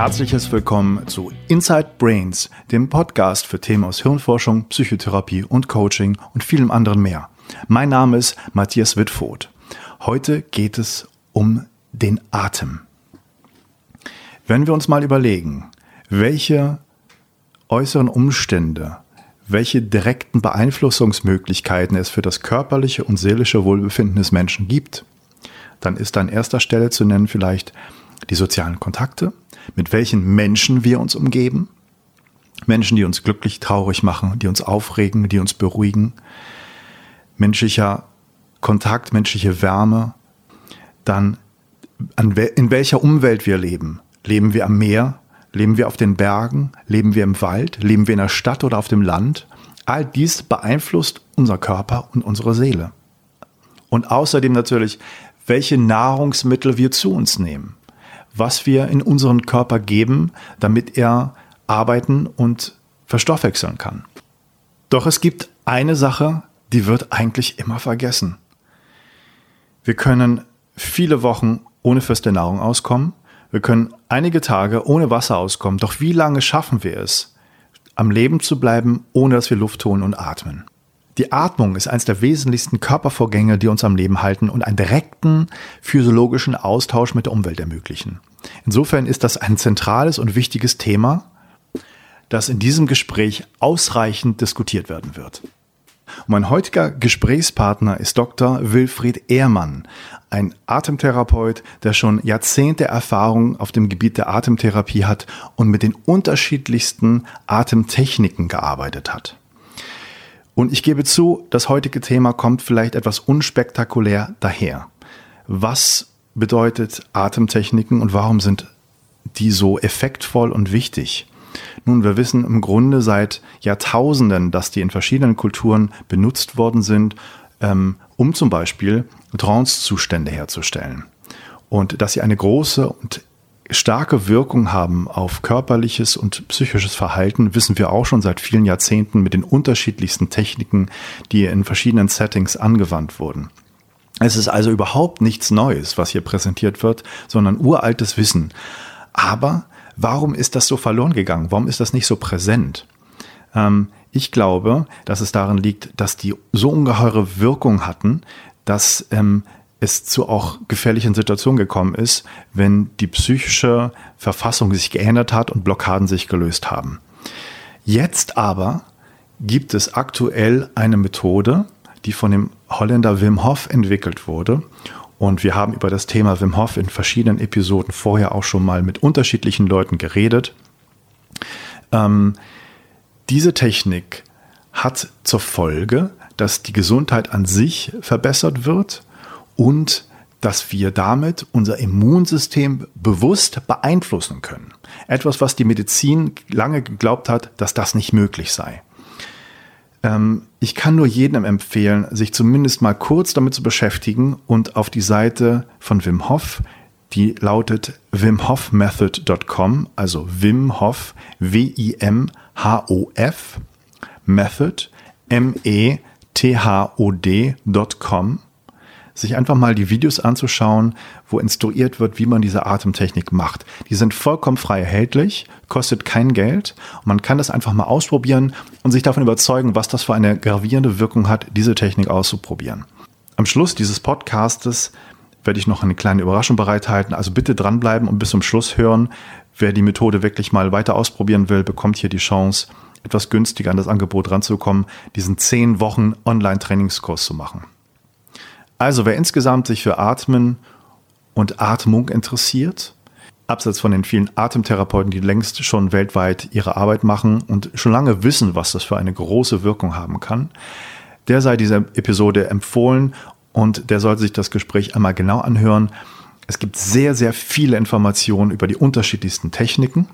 herzliches Willkommen zu Inside Brains, dem Podcast für Themen aus Hirnforschung, Psychotherapie und Coaching und vielem anderen mehr. Mein Name ist Matthias Wittfoth. Heute geht es um den Atem. Wenn wir uns mal überlegen, welche äußeren Umstände, welche direkten Beeinflussungsmöglichkeiten es für das körperliche und seelische Wohlbefinden des Menschen gibt, dann ist an erster Stelle zu nennen vielleicht die sozialen Kontakte, mit welchen Menschen wir uns umgeben. Menschen, die uns glücklich, traurig machen, die uns aufregen, die uns beruhigen. Menschlicher Kontakt, menschliche Wärme. Dann in welcher Umwelt wir leben. Leben wir am Meer? Leben wir auf den Bergen? Leben wir im Wald? Leben wir in der Stadt oder auf dem Land? All dies beeinflusst unser Körper und unsere Seele. Und außerdem natürlich, welche Nahrungsmittel wir zu uns nehmen was wir in unseren Körper geben, damit er arbeiten und verstoffwechseln kann. Doch es gibt eine Sache, die wird eigentlich immer vergessen. Wir können viele Wochen ohne feste Nahrung auskommen. Wir können einige Tage ohne Wasser auskommen. Doch wie lange schaffen wir es, am Leben zu bleiben, ohne dass wir Luft holen und atmen? Die Atmung ist eines der wesentlichsten Körpervorgänge, die uns am Leben halten und einen direkten physiologischen Austausch mit der Umwelt ermöglichen. Insofern ist das ein zentrales und wichtiges Thema, das in diesem Gespräch ausreichend diskutiert werden wird. Mein heutiger Gesprächspartner ist Dr. Wilfried Ehrmann, ein Atemtherapeut, der schon Jahrzehnte Erfahrung auf dem Gebiet der Atemtherapie hat und mit den unterschiedlichsten Atemtechniken gearbeitet hat. Und ich gebe zu, das heutige Thema kommt vielleicht etwas unspektakulär daher. Was bedeutet Atemtechniken und warum sind die so effektvoll und wichtig? Nun, wir wissen im Grunde seit Jahrtausenden, dass die in verschiedenen Kulturen benutzt worden sind, ähm, um zum Beispiel Trance-Zustände herzustellen. Und dass sie eine große und starke Wirkung haben auf körperliches und psychisches Verhalten, wissen wir auch schon seit vielen Jahrzehnten mit den unterschiedlichsten Techniken, die in verschiedenen Settings angewandt wurden. Es ist also überhaupt nichts Neues, was hier präsentiert wird, sondern uraltes Wissen. Aber warum ist das so verloren gegangen? Warum ist das nicht so präsent? Ähm, ich glaube, dass es darin liegt, dass die so ungeheure Wirkung hatten, dass ähm, es zu auch gefährlichen Situationen gekommen ist, wenn die psychische Verfassung sich geändert hat und Blockaden sich gelöst haben. Jetzt aber gibt es aktuell eine Methode, die von dem Holländer Wim Hof entwickelt wurde. Und wir haben über das Thema Wim Hof in verschiedenen Episoden vorher auch schon mal mit unterschiedlichen Leuten geredet. Ähm, diese Technik hat zur Folge, dass die Gesundheit an sich verbessert wird und dass wir damit unser Immunsystem bewusst beeinflussen können. Etwas, was die Medizin lange geglaubt hat, dass das nicht möglich sei. Ähm, ich kann nur jedem empfehlen, sich zumindest mal kurz damit zu beschäftigen und auf die Seite von Wim Hof, die lautet wimhofmethod.com, also Wim Hof, W-I-M-H-O-F, Method, M-E-T-H-O-D.com sich einfach mal die Videos anzuschauen, wo instruiert wird, wie man diese Atemtechnik macht. Die sind vollkommen frei erhältlich, kostet kein Geld und man kann das einfach mal ausprobieren und sich davon überzeugen, was das für eine gravierende Wirkung hat, diese Technik auszuprobieren. Am Schluss dieses Podcastes werde ich noch eine kleine Überraschung bereithalten. Also bitte dranbleiben und bis zum Schluss hören. Wer die Methode wirklich mal weiter ausprobieren will, bekommt hier die Chance, etwas günstiger an das Angebot ranzukommen, diesen 10 Wochen Online-Trainingskurs zu machen. Also wer insgesamt sich für Atmen und Atmung interessiert, abseits von den vielen Atemtherapeuten, die längst schon weltweit ihre Arbeit machen und schon lange wissen, was das für eine große Wirkung haben kann, der sei dieser Episode empfohlen und der sollte sich das Gespräch einmal genau anhören. Es gibt sehr, sehr viele Informationen über die unterschiedlichsten Techniken.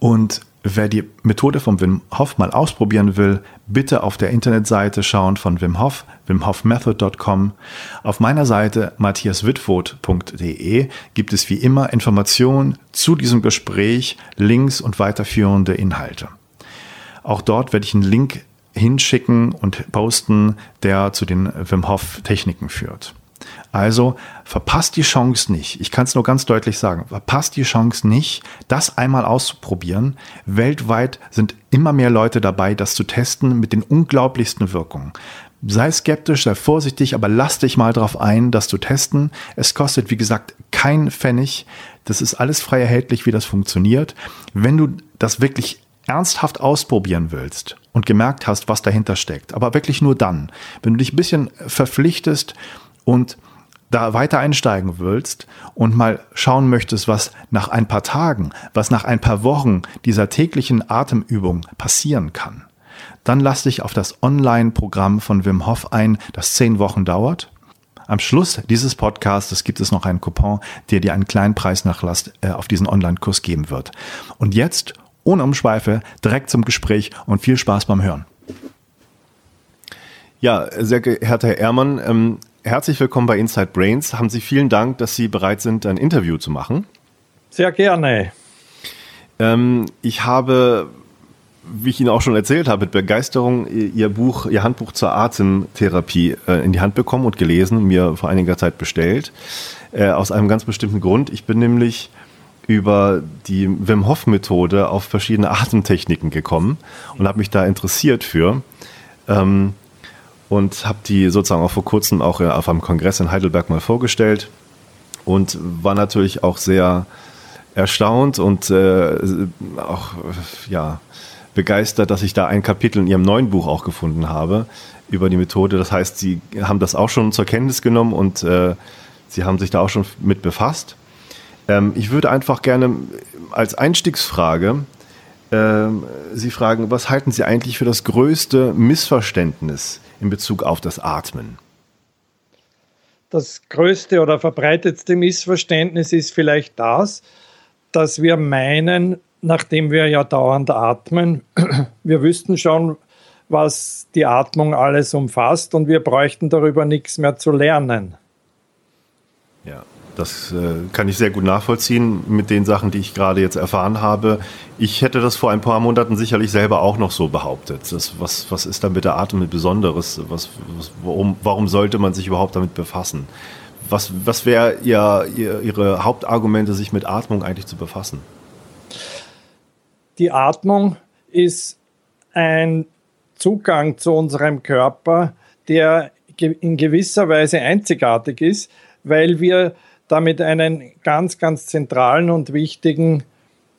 Und Wer die Methode von Wim Hof mal ausprobieren will, bitte auf der Internetseite schauen von Wim Hof, wimhofmethod.com. Auf meiner Seite matthiaswitwoth.de gibt es wie immer Informationen zu diesem Gespräch, Links und weiterführende Inhalte. Auch dort werde ich einen Link hinschicken und posten, der zu den Wim Hof Techniken führt. Also verpasst die Chance nicht. Ich kann es nur ganz deutlich sagen. Verpasst die Chance nicht, das einmal auszuprobieren. Weltweit sind immer mehr Leute dabei, das zu testen mit den unglaublichsten Wirkungen. Sei skeptisch, sei vorsichtig, aber lass dich mal drauf ein, das zu testen. Es kostet, wie gesagt, kein Pfennig. Das ist alles frei erhältlich, wie das funktioniert. Wenn du das wirklich ernsthaft ausprobieren willst und gemerkt hast, was dahinter steckt, aber wirklich nur dann, wenn du dich ein bisschen verpflichtest und da weiter einsteigen willst und mal schauen möchtest, was nach ein paar Tagen, was nach ein paar Wochen dieser täglichen Atemübung passieren kann, dann lass dich auf das Online-Programm von Wim Hof ein, das zehn Wochen dauert. Am Schluss dieses Podcasts gibt es noch einen Coupon, der dir einen kleinen Preisnachlass äh, auf diesen Online-Kurs geben wird. Und jetzt, ohne Umschweife, direkt zum Gespräch und viel Spaß beim Hören. Ja, sehr geehrter Herr Ehrmann, ähm, herzlich willkommen bei Inside Brains. Haben Sie vielen Dank, dass Sie bereit sind, ein Interview zu machen. Sehr gerne. Ähm, ich habe, wie ich Ihnen auch schon erzählt habe, mit Begeisterung Ihr Buch, Ihr Handbuch zur Atemtherapie äh, in die Hand bekommen und gelesen, mir vor einiger Zeit bestellt. Äh, aus einem ganz bestimmten Grund. Ich bin nämlich über die Wim Hof Methode auf verschiedene Atemtechniken gekommen und habe mich da interessiert für. Ähm, und habe die sozusagen auch vor kurzem auch äh, auf einem Kongress in Heidelberg mal vorgestellt und war natürlich auch sehr erstaunt und äh, auch ja begeistert, dass ich da ein Kapitel in ihrem neuen Buch auch gefunden habe über die Methode. Das heißt, sie haben das auch schon zur Kenntnis genommen und äh, sie haben sich da auch schon mit befasst. Ähm, ich würde einfach gerne als Einstiegsfrage ähm, Sie fragen, was halten Sie eigentlich für das größte Missverständnis in Bezug auf das Atmen? Das größte oder verbreitetste Missverständnis ist vielleicht das, dass wir meinen, nachdem wir ja dauernd atmen, wir wüssten schon, was die Atmung alles umfasst und wir bräuchten darüber nichts mehr zu lernen. Ja. Das äh, kann ich sehr gut nachvollziehen mit den Sachen, die ich gerade jetzt erfahren habe. Ich hätte das vor ein paar Monaten sicherlich selber auch noch so behauptet. Das, was, was ist da mit der mit Besonderes? Was, was, warum, warum sollte man sich überhaupt damit befassen? Was, was wäre ihr, ihr, Ihre Hauptargumente, sich mit Atmung eigentlich zu befassen? Die Atmung ist ein Zugang zu unserem Körper, der in gewisser Weise einzigartig ist, weil wir damit einen ganz, ganz zentralen und wichtigen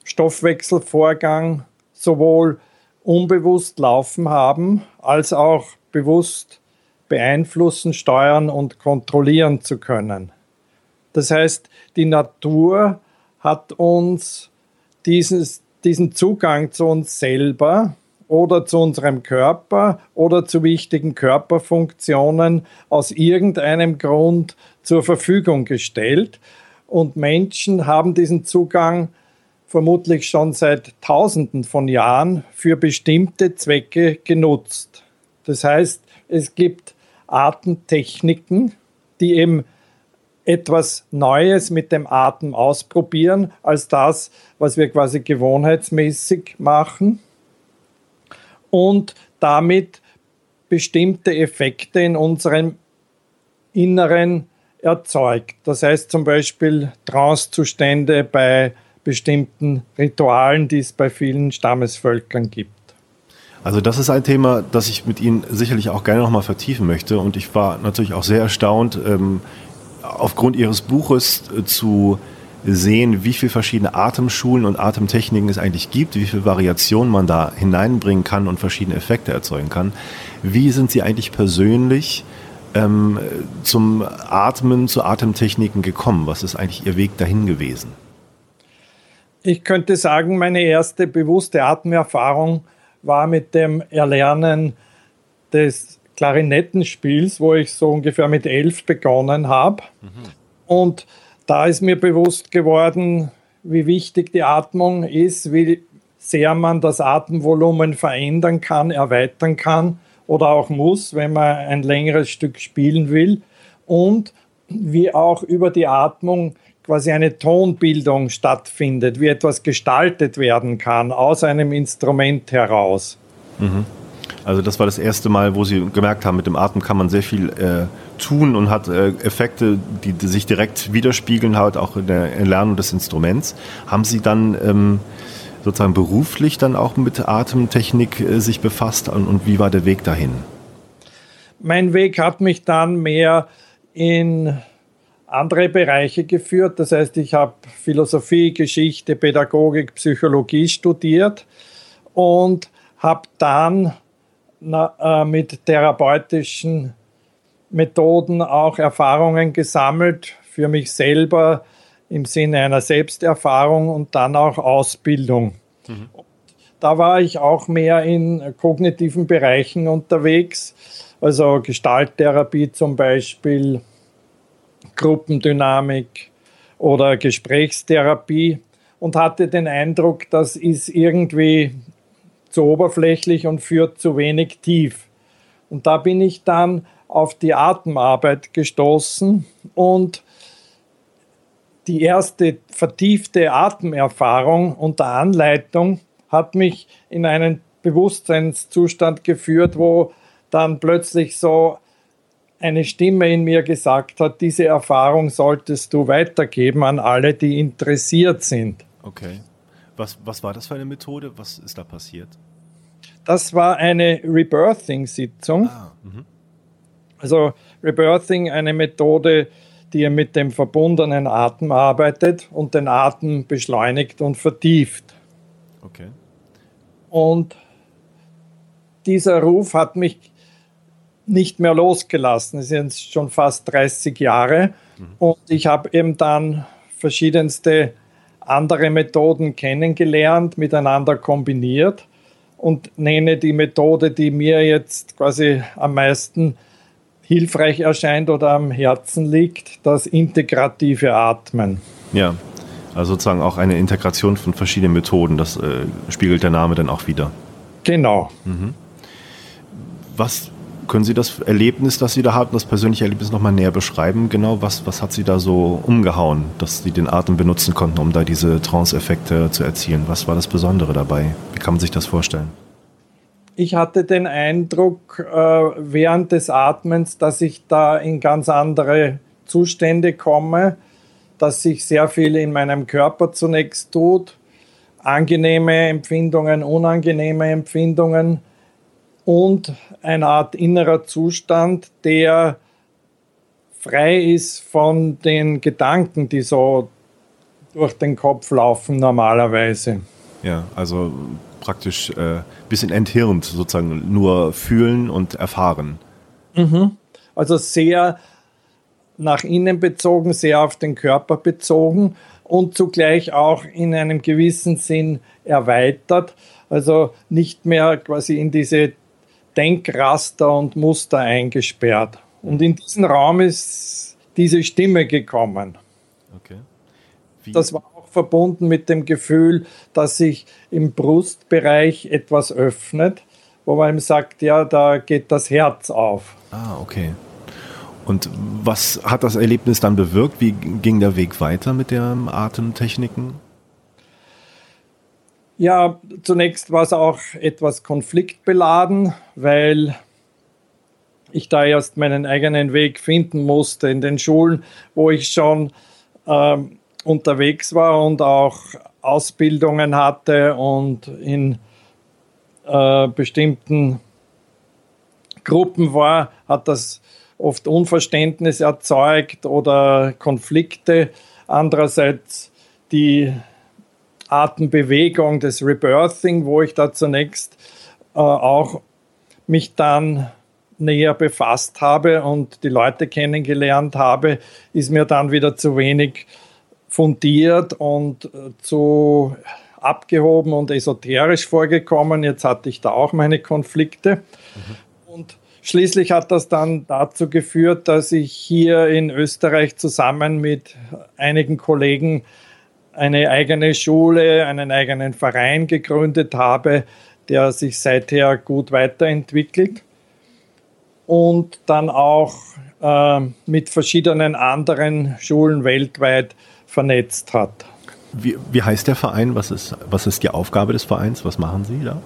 Stoffwechselvorgang sowohl unbewusst laufen haben, als auch bewusst beeinflussen, steuern und kontrollieren zu können. Das heißt, die Natur hat uns dieses, diesen Zugang zu uns selber oder zu unserem Körper oder zu wichtigen Körperfunktionen aus irgendeinem Grund zur Verfügung gestellt. Und Menschen haben diesen Zugang vermutlich schon seit Tausenden von Jahren für bestimmte Zwecke genutzt. Das heißt, es gibt Atemtechniken, die eben etwas Neues mit dem Atem ausprobieren, als das, was wir quasi gewohnheitsmäßig machen und damit bestimmte Effekte in unserem Inneren erzeugt. Das heißt zum Beispiel Trancezustände bei bestimmten Ritualen, die es bei vielen Stammesvölkern gibt. Also das ist ein Thema, das ich mit Ihnen sicherlich auch gerne nochmal vertiefen möchte. Und ich war natürlich auch sehr erstaunt, ähm, aufgrund Ihres Buches äh, zu sehen, wie viele verschiedene Atemschulen und Atemtechniken es eigentlich gibt, wie viel Variation man da hineinbringen kann und verschiedene Effekte erzeugen kann. Wie sind Sie eigentlich persönlich ähm, zum Atmen, zu Atemtechniken gekommen? Was ist eigentlich Ihr Weg dahin gewesen? Ich könnte sagen, meine erste bewusste Atemerfahrung war mit dem Erlernen des Klarinettenspiels, wo ich so ungefähr mit elf begonnen habe. Mhm. Und da ist mir bewusst geworden, wie wichtig die Atmung ist, wie sehr man das Atemvolumen verändern kann, erweitern kann oder auch muss, wenn man ein längeres Stück spielen will. Und wie auch über die Atmung quasi eine Tonbildung stattfindet, wie etwas gestaltet werden kann aus einem Instrument heraus. Mhm. Also das war das erste Mal, wo Sie gemerkt haben, mit dem Atem kann man sehr viel äh, tun und hat äh, Effekte, die, die, sich direkt widerspiegeln, halt auch in der Erlernung des Instruments. Haben Sie dann ähm, sozusagen beruflich dann auch mit Atemtechnik äh, sich befasst und, wie war der Weg dahin? Mein Weg hat mich dann mehr in andere Bereiche geführt. Das heißt, ich habe Philosophie, Geschichte, Pädagogik, Psychologie studiert und habe dann äh, mit therapeutischen Methoden auch Erfahrungen gesammelt für mich selber im Sinne einer Selbsterfahrung und dann auch Ausbildung. Mhm. Da war ich auch mehr in kognitiven Bereichen unterwegs, also Gestalttherapie zum Beispiel, Gruppendynamik oder Gesprächstherapie und hatte den Eindruck, das ist irgendwie zu oberflächlich und führt zu wenig tief. Und da bin ich dann auf die Atemarbeit gestoßen und die erste vertiefte Atemerfahrung unter Anleitung hat mich in einen Bewusstseinszustand geführt, wo dann plötzlich so eine Stimme in mir gesagt hat, diese Erfahrung solltest du weitergeben an alle, die interessiert sind. Okay. Was, was war das für eine Methode? Was ist da passiert? Das war eine Rebirthing-Sitzung. Ah, mhm. also Rebirthing, eine Methode, die mit dem verbundenen Atem arbeitet und den Atem beschleunigt und vertieft. Okay. Und dieser Ruf hat mich nicht mehr losgelassen. Es sind schon fast 30 Jahre. Mhm. Und ich habe eben dann verschiedenste andere Methoden kennengelernt, miteinander kombiniert und nenne die Methode, die mir jetzt quasi am meisten hilfreich erscheint oder am Herzen liegt, das integrative Atmen. Ja, also sozusagen auch eine Integration von verschiedenen Methoden, das äh, spiegelt der Name dann auch wieder. Genau. Mhm. Was können Sie das Erlebnis, das Sie da hatten, das persönliche Erlebnis nochmal näher beschreiben? Genau, was, was hat Sie da so umgehauen, dass Sie den Atem benutzen konnten, um da diese Trance-Effekte zu erzielen? Was war das Besondere dabei? Wie kann man sich das vorstellen? Ich hatte den Eindruck äh, während des Atmens, dass ich da in ganz andere Zustände komme, dass sich sehr viel in meinem Körper zunächst tut, angenehme Empfindungen, unangenehme Empfindungen und eine Art innerer Zustand, der frei ist von den Gedanken, die so durch den Kopf laufen normalerweise. Ja, also praktisch ein äh, bisschen enthirnt, sozusagen nur fühlen und erfahren. Mhm. Also sehr nach innen bezogen, sehr auf den Körper bezogen und zugleich auch in einem gewissen Sinn erweitert. Also nicht mehr quasi in diese Denkraster und Muster eingesperrt. Und in diesen Raum ist diese Stimme gekommen. Okay. Wie? Das war verbunden mit dem Gefühl, dass sich im Brustbereich etwas öffnet, wo man ihm sagt, ja, da geht das Herz auf. Ah, okay. Und was hat das Erlebnis dann bewirkt? Wie ging der Weg weiter mit den Atemtechniken? Ja, zunächst war es auch etwas konfliktbeladen, weil ich da erst meinen eigenen Weg finden musste in den Schulen, wo ich schon ähm, unterwegs war und auch Ausbildungen hatte und in äh, bestimmten Gruppen war, hat das oft Unverständnis erzeugt oder Konflikte. Andererseits die Atembewegung des Rebirthing, wo ich da zunächst äh, auch mich dann näher befasst habe und die Leute kennengelernt habe, ist mir dann wieder zu wenig fundiert und äh, zu abgehoben und esoterisch vorgekommen. Jetzt hatte ich da auch meine Konflikte. Mhm. Und schließlich hat das dann dazu geführt, dass ich hier in Österreich zusammen mit einigen Kollegen eine eigene Schule, einen eigenen Verein gegründet habe, der sich seither gut weiterentwickelt und dann auch äh, mit verschiedenen anderen Schulen weltweit vernetzt hat. Wie, wie heißt der Verein? Was ist, was ist die Aufgabe des Vereins? Was machen Sie da?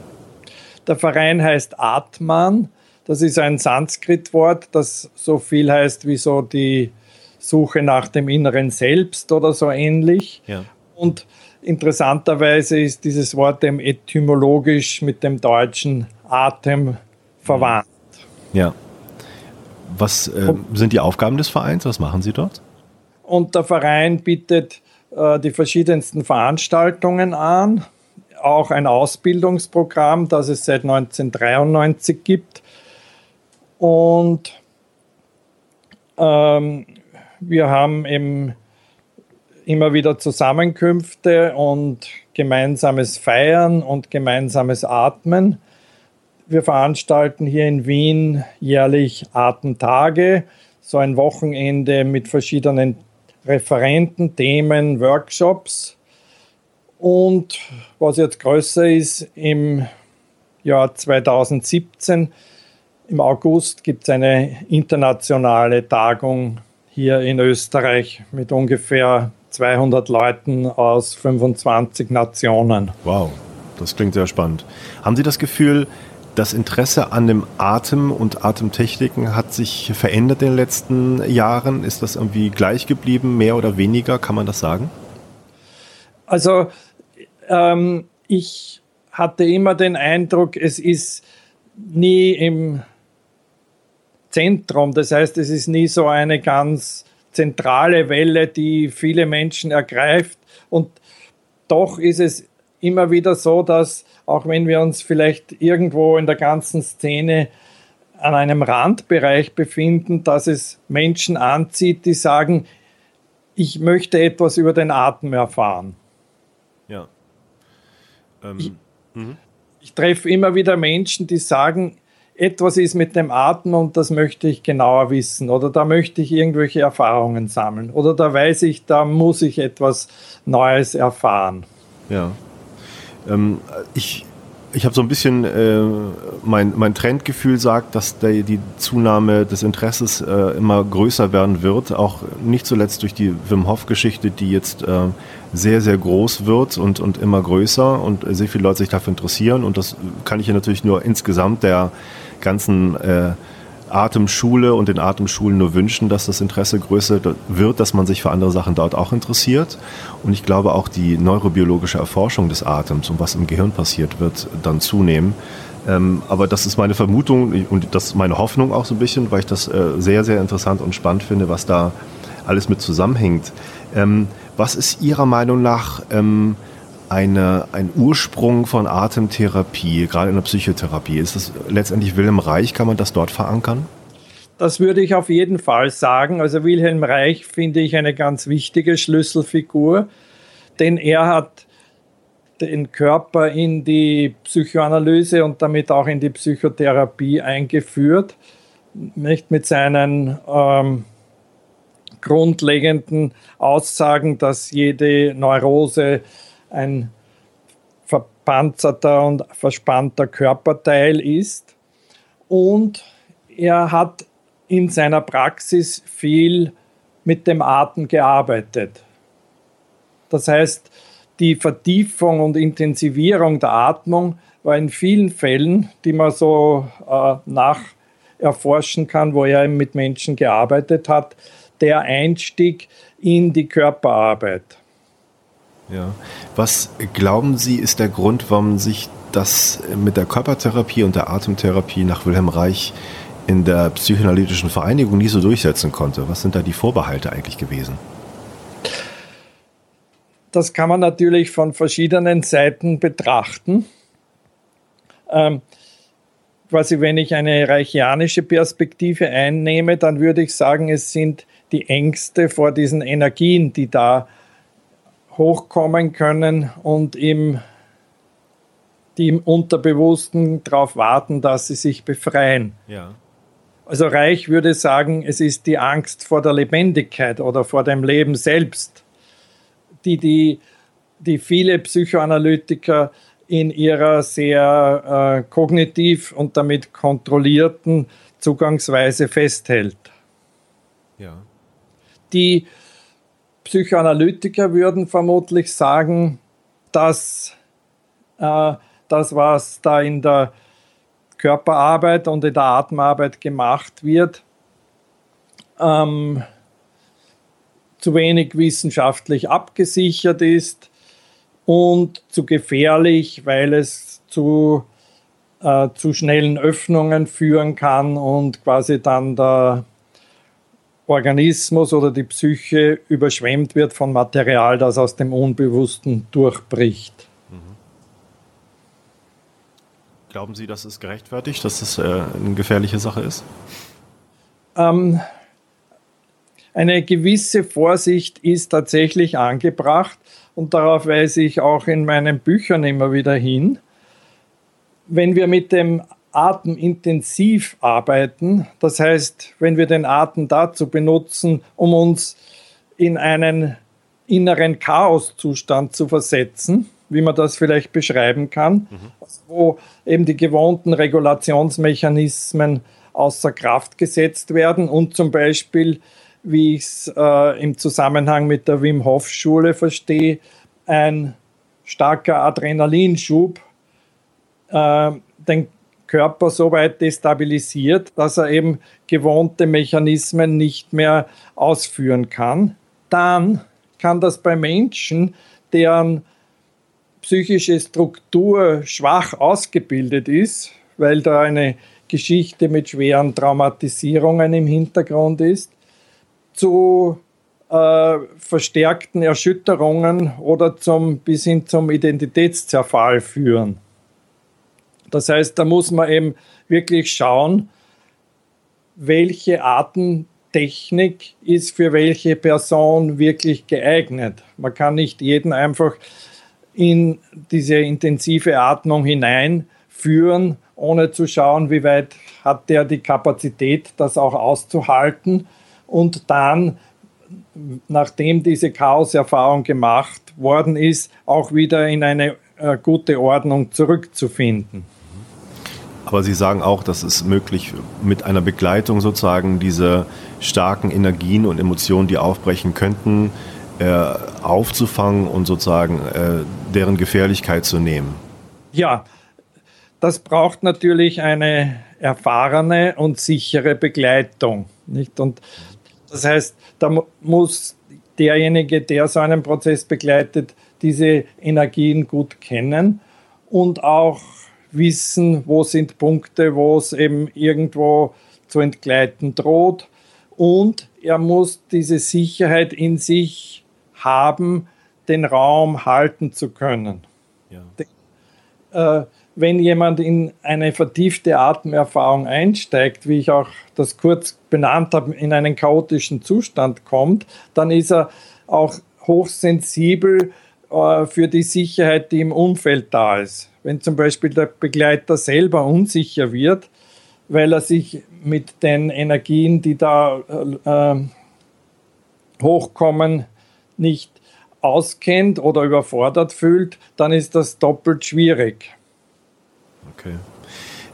Der Verein heißt Atman. Das ist ein Sanskritwort, das so viel heißt wie so die Suche nach dem inneren Selbst oder so ähnlich. Ja. Und interessanterweise ist dieses Wort dem etymologisch mit dem deutschen Atem verwandt. Ja. Was äh, sind die Aufgaben des Vereins? Was machen Sie dort? Und der Verein bietet äh, die verschiedensten Veranstaltungen an, auch ein Ausbildungsprogramm, das es seit 1993 gibt. Und ähm, wir haben eben immer wieder Zusammenkünfte und gemeinsames Feiern und gemeinsames Atmen. Wir veranstalten hier in Wien jährlich Atemtage, so ein Wochenende mit verschiedenen Referenten, Themen, Workshops. Und was jetzt größer ist, im Jahr 2017, im August, gibt es eine internationale Tagung hier in Österreich mit ungefähr 200 Leuten aus 25 Nationen. Wow, das klingt sehr spannend. Haben Sie das Gefühl, das Interesse an dem Atem und Atemtechniken hat sich verändert in den letzten Jahren? Ist das irgendwie gleich geblieben, mehr oder weniger? Kann man das sagen? Also ähm, ich hatte immer den Eindruck, es ist nie im Zentrum. Das heißt, es ist nie so eine ganz zentrale Welle, die viele Menschen ergreift. Und doch ist es immer wieder so, dass auch wenn wir uns vielleicht irgendwo in der ganzen Szene an einem Randbereich befinden, dass es Menschen anzieht, die sagen, ich möchte etwas über den Atem erfahren. Ja. Ähm, ich, mhm. ich treffe immer wieder Menschen, die sagen, etwas ist mit dem Atem und das möchte ich genauer wissen oder da möchte ich irgendwelche Erfahrungen sammeln oder da weiß ich, da muss ich etwas Neues erfahren. Ja. Ähm, ich ich habe so ein bisschen, äh, mein, mein Trendgefühl sagt, dass der, die Zunahme des Interesses äh, immer größer werden wird, auch nicht zuletzt durch die Wim Hof-Geschichte, die jetzt äh, sehr, sehr groß wird und, und immer größer und sehr viele Leute sich dafür interessieren. Und das kann ich ja natürlich nur insgesamt der ganzen äh, Atemschule und den Atemschulen nur wünschen, dass das Interesse größer wird, dass man sich für andere Sachen dort auch interessiert. Und ich glaube auch die neurobiologische Erforschung des Atems und was im Gehirn passiert, wird dann zunehmen. Ähm, aber das ist meine Vermutung und das ist meine Hoffnung auch so ein bisschen, weil ich das äh, sehr, sehr interessant und spannend finde, was da alles mit zusammenhängt. Ähm, was ist Ihrer Meinung nach ähm, eine, ein Ursprung von Atemtherapie, gerade in der Psychotherapie? Ist das letztendlich Wilhelm Reich? Kann man das dort verankern? Das würde ich auf jeden Fall sagen. Also Wilhelm Reich finde ich eine ganz wichtige Schlüsselfigur, denn er hat den Körper in die Psychoanalyse und damit auch in die Psychotherapie eingeführt, nicht mit seinen ähm, grundlegenden Aussagen, dass jede Neurose ein verpanzerter und verspannter Körperteil ist. Und er hat in seiner Praxis viel mit dem Atem gearbeitet. Das heißt, die Vertiefung und Intensivierung der Atmung war in vielen Fällen, die man so äh, nacherforschen kann, wo er mit Menschen gearbeitet hat, der Einstieg in die Körperarbeit. Ja. Was glauben Sie, ist der Grund, warum sich das mit der Körpertherapie und der Atemtherapie nach Wilhelm Reich in der psychoanalytischen Vereinigung nie so durchsetzen konnte? Was sind da die Vorbehalte eigentlich gewesen? Das kann man natürlich von verschiedenen Seiten betrachten. Ähm, quasi, wenn ich eine reichianische Perspektive einnehme, dann würde ich sagen, es sind die Ängste vor diesen Energien, die da hochkommen können und im, die im Unterbewussten darauf warten, dass sie sich befreien. Ja. Also Reich würde sagen, es ist die Angst vor der Lebendigkeit oder vor dem Leben selbst, die, die, die viele Psychoanalytiker in ihrer sehr äh, kognitiv und damit kontrollierten Zugangsweise festhält. Ja. Die Psychoanalytiker würden vermutlich sagen, dass äh, das, was da in der Körperarbeit und in der Atemarbeit gemacht wird, ähm, zu wenig wissenschaftlich abgesichert ist und zu gefährlich, weil es zu, äh, zu schnellen Öffnungen führen kann und quasi dann der Organismus oder die Psyche überschwemmt wird von Material, das aus dem Unbewussten durchbricht. Glauben Sie, das ist gerechtfertigt, dass es äh, eine gefährliche Sache ist? Ähm, eine gewisse Vorsicht ist tatsächlich angebracht und darauf weise ich auch in meinen Büchern immer wieder hin. Wenn wir mit dem Atem intensiv arbeiten, das heißt, wenn wir den Atem dazu benutzen, um uns in einen inneren Chaoszustand zu versetzen, wie man das vielleicht beschreiben kann, mhm. wo eben die gewohnten Regulationsmechanismen außer Kraft gesetzt werden und zum Beispiel, wie ich es äh, im Zusammenhang mit der Wim Hof Schule verstehe, ein starker Adrenalinschub äh, den Körper so weit destabilisiert, dass er eben gewohnte Mechanismen nicht mehr ausführen kann. Dann kann das bei Menschen, deren psychische Struktur schwach ausgebildet ist, weil da eine Geschichte mit schweren Traumatisierungen im Hintergrund ist, zu äh, verstärkten Erschütterungen oder zum, bis hin zum Identitätszerfall führen. Das heißt, da muss man eben wirklich schauen, welche Artentechnik ist für welche Person wirklich geeignet. Man kann nicht jeden einfach in diese intensive Atmung hineinführen, ohne zu schauen, wie weit hat der die Kapazität, das auch auszuhalten und dann, nachdem diese Chaoserfahrung gemacht worden ist, auch wieder in eine äh, gute Ordnung zurückzufinden. Aber Sie sagen auch, dass es möglich mit einer Begleitung sozusagen diese starken Energien und Emotionen, die aufbrechen könnten, äh, aufzufangen und sozusagen äh, deren Gefährlichkeit zu nehmen? Ja, das braucht natürlich eine erfahrene und sichere Begleitung. Nicht? Und das heißt, da muss derjenige, der so einen Prozess begleitet, diese Energien gut kennen und auch wissen, wo sind Punkte, wo es eben irgendwo zu entgleiten droht. Und er muss diese Sicherheit in sich haben, den Raum halten zu können. Ja. Äh, wenn jemand in eine vertiefte Atemerfahrung einsteigt, wie ich auch das kurz benannt habe, in einen chaotischen Zustand kommt, dann ist er auch hochsensibel äh, für die Sicherheit, die im Umfeld da ist. Wenn zum Beispiel der Begleiter selber unsicher wird, weil er sich mit den Energien, die da äh, äh hochkommen, nicht auskennt oder überfordert fühlt, dann ist das doppelt schwierig. Okay.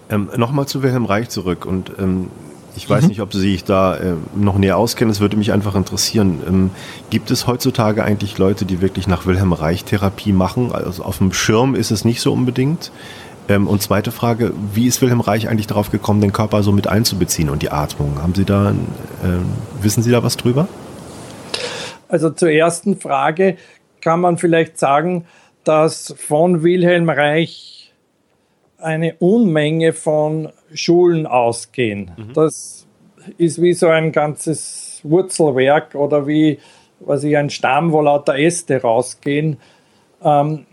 Ähm, Nochmal zu Wilhelm Reich zurück und ähm, ich weiß mhm. nicht, ob Sie sich da äh, noch näher auskennen. Es würde mich einfach interessieren. Ähm, gibt es heutzutage eigentlich Leute, die wirklich nach Wilhelm Reich Therapie machen? Also auf dem Schirm ist es nicht so unbedingt. Ähm, und zweite Frage, wie ist Wilhelm Reich eigentlich darauf gekommen, den Körper so mit einzubeziehen und die Atmung? Haben Sie da, äh, wissen Sie da was drüber? Also zur ersten Frage kann man vielleicht sagen, dass von Wilhelm Reich eine Unmenge von Schulen ausgehen. Mhm. Das ist wie so ein ganzes Wurzelwerk oder wie was ich, ein Stamm, wo lauter Äste rausgehen. Ähm,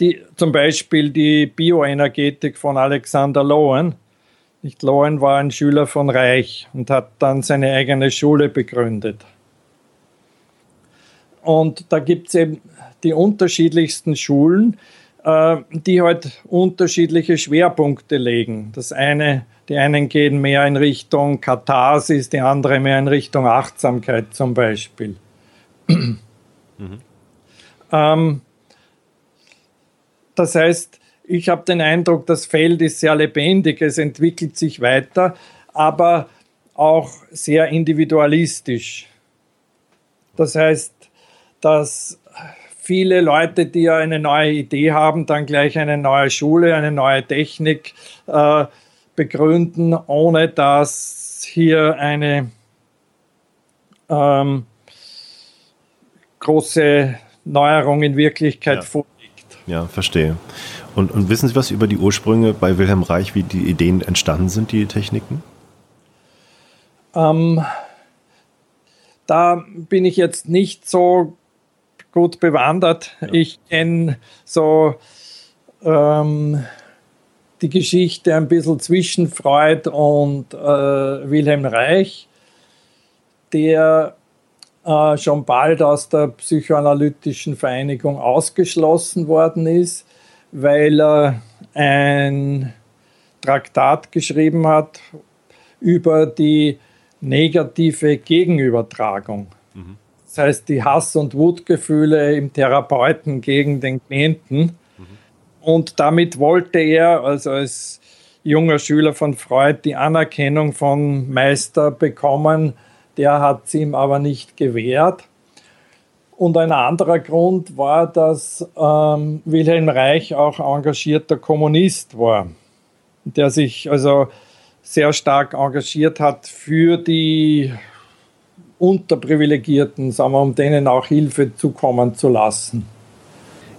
die, zum Beispiel die Bioenergetik von Alexander Lowen. Nicht Lowen war ein Schüler von Reich und hat dann seine eigene Schule begründet. Und da gibt es eben die unterschiedlichsten Schulen, die halt unterschiedliche Schwerpunkte legen. Das eine, die einen gehen mehr in Richtung Katharsis, die andere mehr in Richtung Achtsamkeit zum Beispiel. Mhm. Ähm, das heißt, ich habe den Eindruck, das Feld ist sehr lebendig, es entwickelt sich weiter, aber auch sehr individualistisch. Das heißt, dass viele Leute, die ja eine neue Idee haben, dann gleich eine neue Schule, eine neue Technik äh, begründen, ohne dass hier eine ähm, große Neuerung in Wirklichkeit ja. vorliegt. Ja, verstehe. Und, und wissen Sie was über die Ursprünge bei Wilhelm Reich, wie die Ideen entstanden sind, die Techniken? Ähm, da bin ich jetzt nicht so gut bewandert. Ja. Ich kenne so ähm, die Geschichte ein bisschen zwischen Freud und äh, Wilhelm Reich, der äh, schon bald aus der psychoanalytischen Vereinigung ausgeschlossen worden ist, weil er ein Traktat geschrieben hat über die negative Gegenübertragung. Mhm. Das heißt, die Hass- und Wutgefühle im Therapeuten gegen den Klienten. Mhm. Und damit wollte er, also als junger Schüler von Freud, die Anerkennung von Meister bekommen. Der hat sie ihm aber nicht gewährt. Und ein anderer Grund war, dass ähm, Wilhelm Reich auch engagierter Kommunist war, der sich also sehr stark engagiert hat für die Unterprivilegierten, sagen wir, um denen auch Hilfe zukommen zu lassen.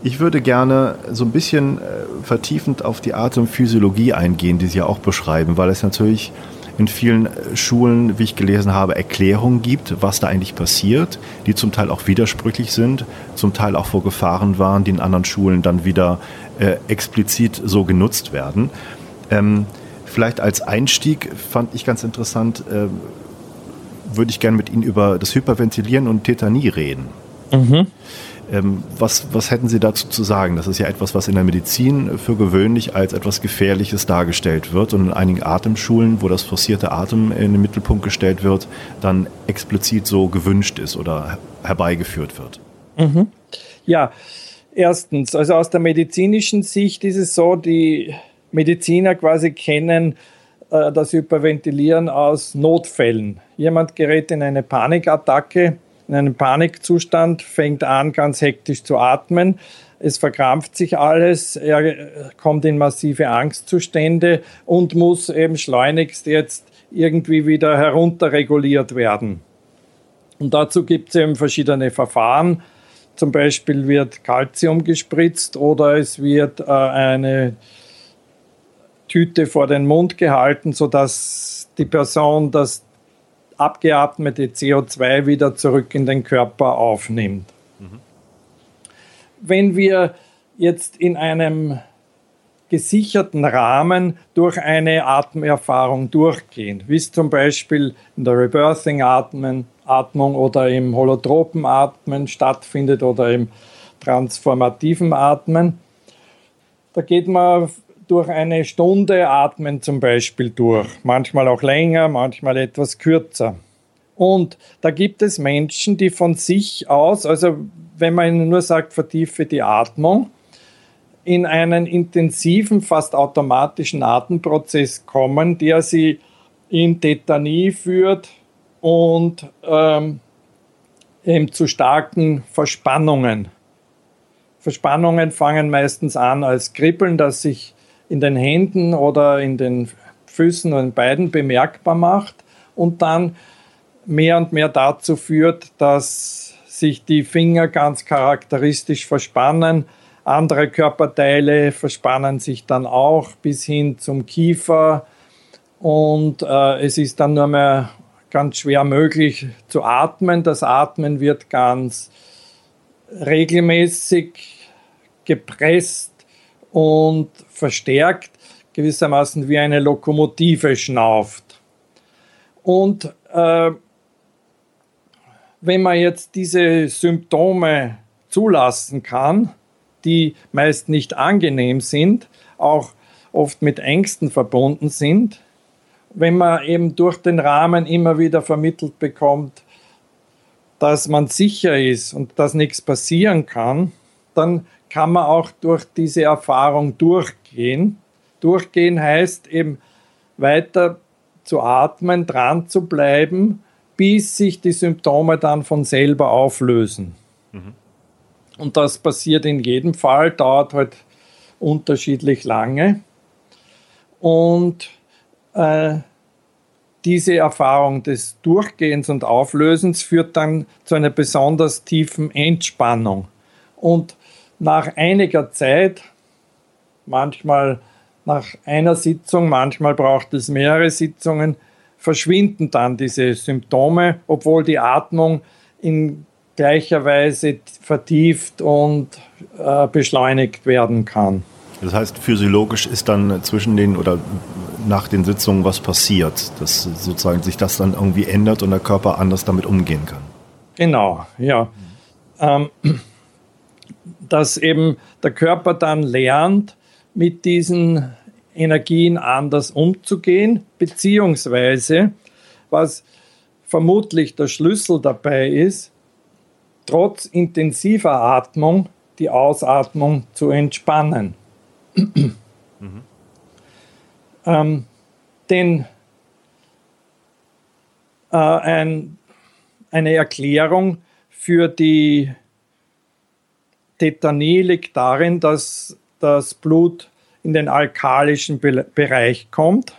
Ich würde gerne so ein bisschen äh, vertiefend auf die Atemphysiologie eingehen, die Sie ja auch beschreiben, weil es natürlich in vielen äh, Schulen, wie ich gelesen habe, Erklärungen gibt, was da eigentlich passiert, die zum Teil auch widersprüchlich sind, zum Teil auch vor Gefahren waren, die in anderen Schulen dann wieder äh, explizit so genutzt werden. Ähm, Vielleicht als Einstieg fand ich ganz interessant, äh, würde ich gerne mit Ihnen über das Hyperventilieren und Tetanie reden. Mhm. Ähm, was, was hätten Sie dazu zu sagen? Das ist ja etwas, was in der Medizin für gewöhnlich als etwas Gefährliches dargestellt wird und in einigen Atemschulen, wo das forcierte Atem in den Mittelpunkt gestellt wird, dann explizit so gewünscht ist oder herbeigeführt wird. Mhm. Ja, erstens, also aus der medizinischen Sicht ist es so, die Mediziner quasi kennen äh, das Hyperventilieren aus Notfällen. Jemand gerät in eine Panikattacke, in einen Panikzustand, fängt an, ganz hektisch zu atmen. Es verkrampft sich alles, er kommt in massive Angstzustände und muss eben schleunigst jetzt irgendwie wieder herunterreguliert werden. Und dazu gibt es eben verschiedene Verfahren. Zum Beispiel wird Calcium gespritzt oder es wird äh, eine Tüte vor den Mund gehalten, sodass die Person das abgeatmete CO2 wieder zurück in den Körper aufnimmt. Mhm. Wenn wir jetzt in einem gesicherten Rahmen durch eine Atemerfahrung durchgehen, wie es zum Beispiel in der Rebirthing-Atmung oder im holotropen Atmen stattfindet oder im transformativen Atmen. Da geht man durch eine Stunde atmen zum Beispiel durch. Manchmal auch länger, manchmal etwas kürzer. Und da gibt es Menschen, die von sich aus, also wenn man ihnen nur sagt, vertiefe die Atmung, in einen intensiven, fast automatischen Atemprozess kommen, der sie in Tetanie führt und ähm, eben zu starken Verspannungen. Verspannungen fangen meistens an als Kribbeln, das sich in den Händen oder in den Füßen oder in beiden bemerkbar macht und dann mehr und mehr dazu führt, dass sich die Finger ganz charakteristisch verspannen. Andere Körperteile verspannen sich dann auch bis hin zum Kiefer und äh, es ist dann nur mehr ganz schwer möglich zu atmen. Das Atmen wird ganz regelmäßig gepresst und verstärkt, gewissermaßen wie eine Lokomotive schnauft. Und äh, wenn man jetzt diese Symptome zulassen kann, die meist nicht angenehm sind, auch oft mit Ängsten verbunden sind, wenn man eben durch den Rahmen immer wieder vermittelt bekommt, dass man sicher ist und dass nichts passieren kann, dann kann man auch durch diese Erfahrung durchgehen. Durchgehen heißt eben weiter zu atmen, dran zu bleiben, bis sich die Symptome dann von selber auflösen. Mhm. Und das passiert in jedem Fall, dauert halt unterschiedlich lange. Und äh, diese Erfahrung des Durchgehens und Auflösens führt dann zu einer besonders tiefen Entspannung. Und nach einiger Zeit, manchmal nach einer Sitzung, manchmal braucht es mehrere Sitzungen, verschwinden dann diese Symptome, obwohl die Atmung in gleicher Weise vertieft und äh, beschleunigt werden kann. Das heißt, physiologisch ist dann zwischen den oder nach den Sitzungen was passiert, dass sozusagen sich das dann irgendwie ändert und der Körper anders damit umgehen kann. Genau, ja. Ähm, dass eben der Körper dann lernt, mit diesen Energien anders umzugehen, beziehungsweise, was vermutlich der Schlüssel dabei ist, trotz intensiver Atmung die Ausatmung zu entspannen. Mhm. Ähm, denn äh, ein, eine Erklärung für die Tetanie liegt darin, dass das Blut in den alkalischen Be Bereich kommt.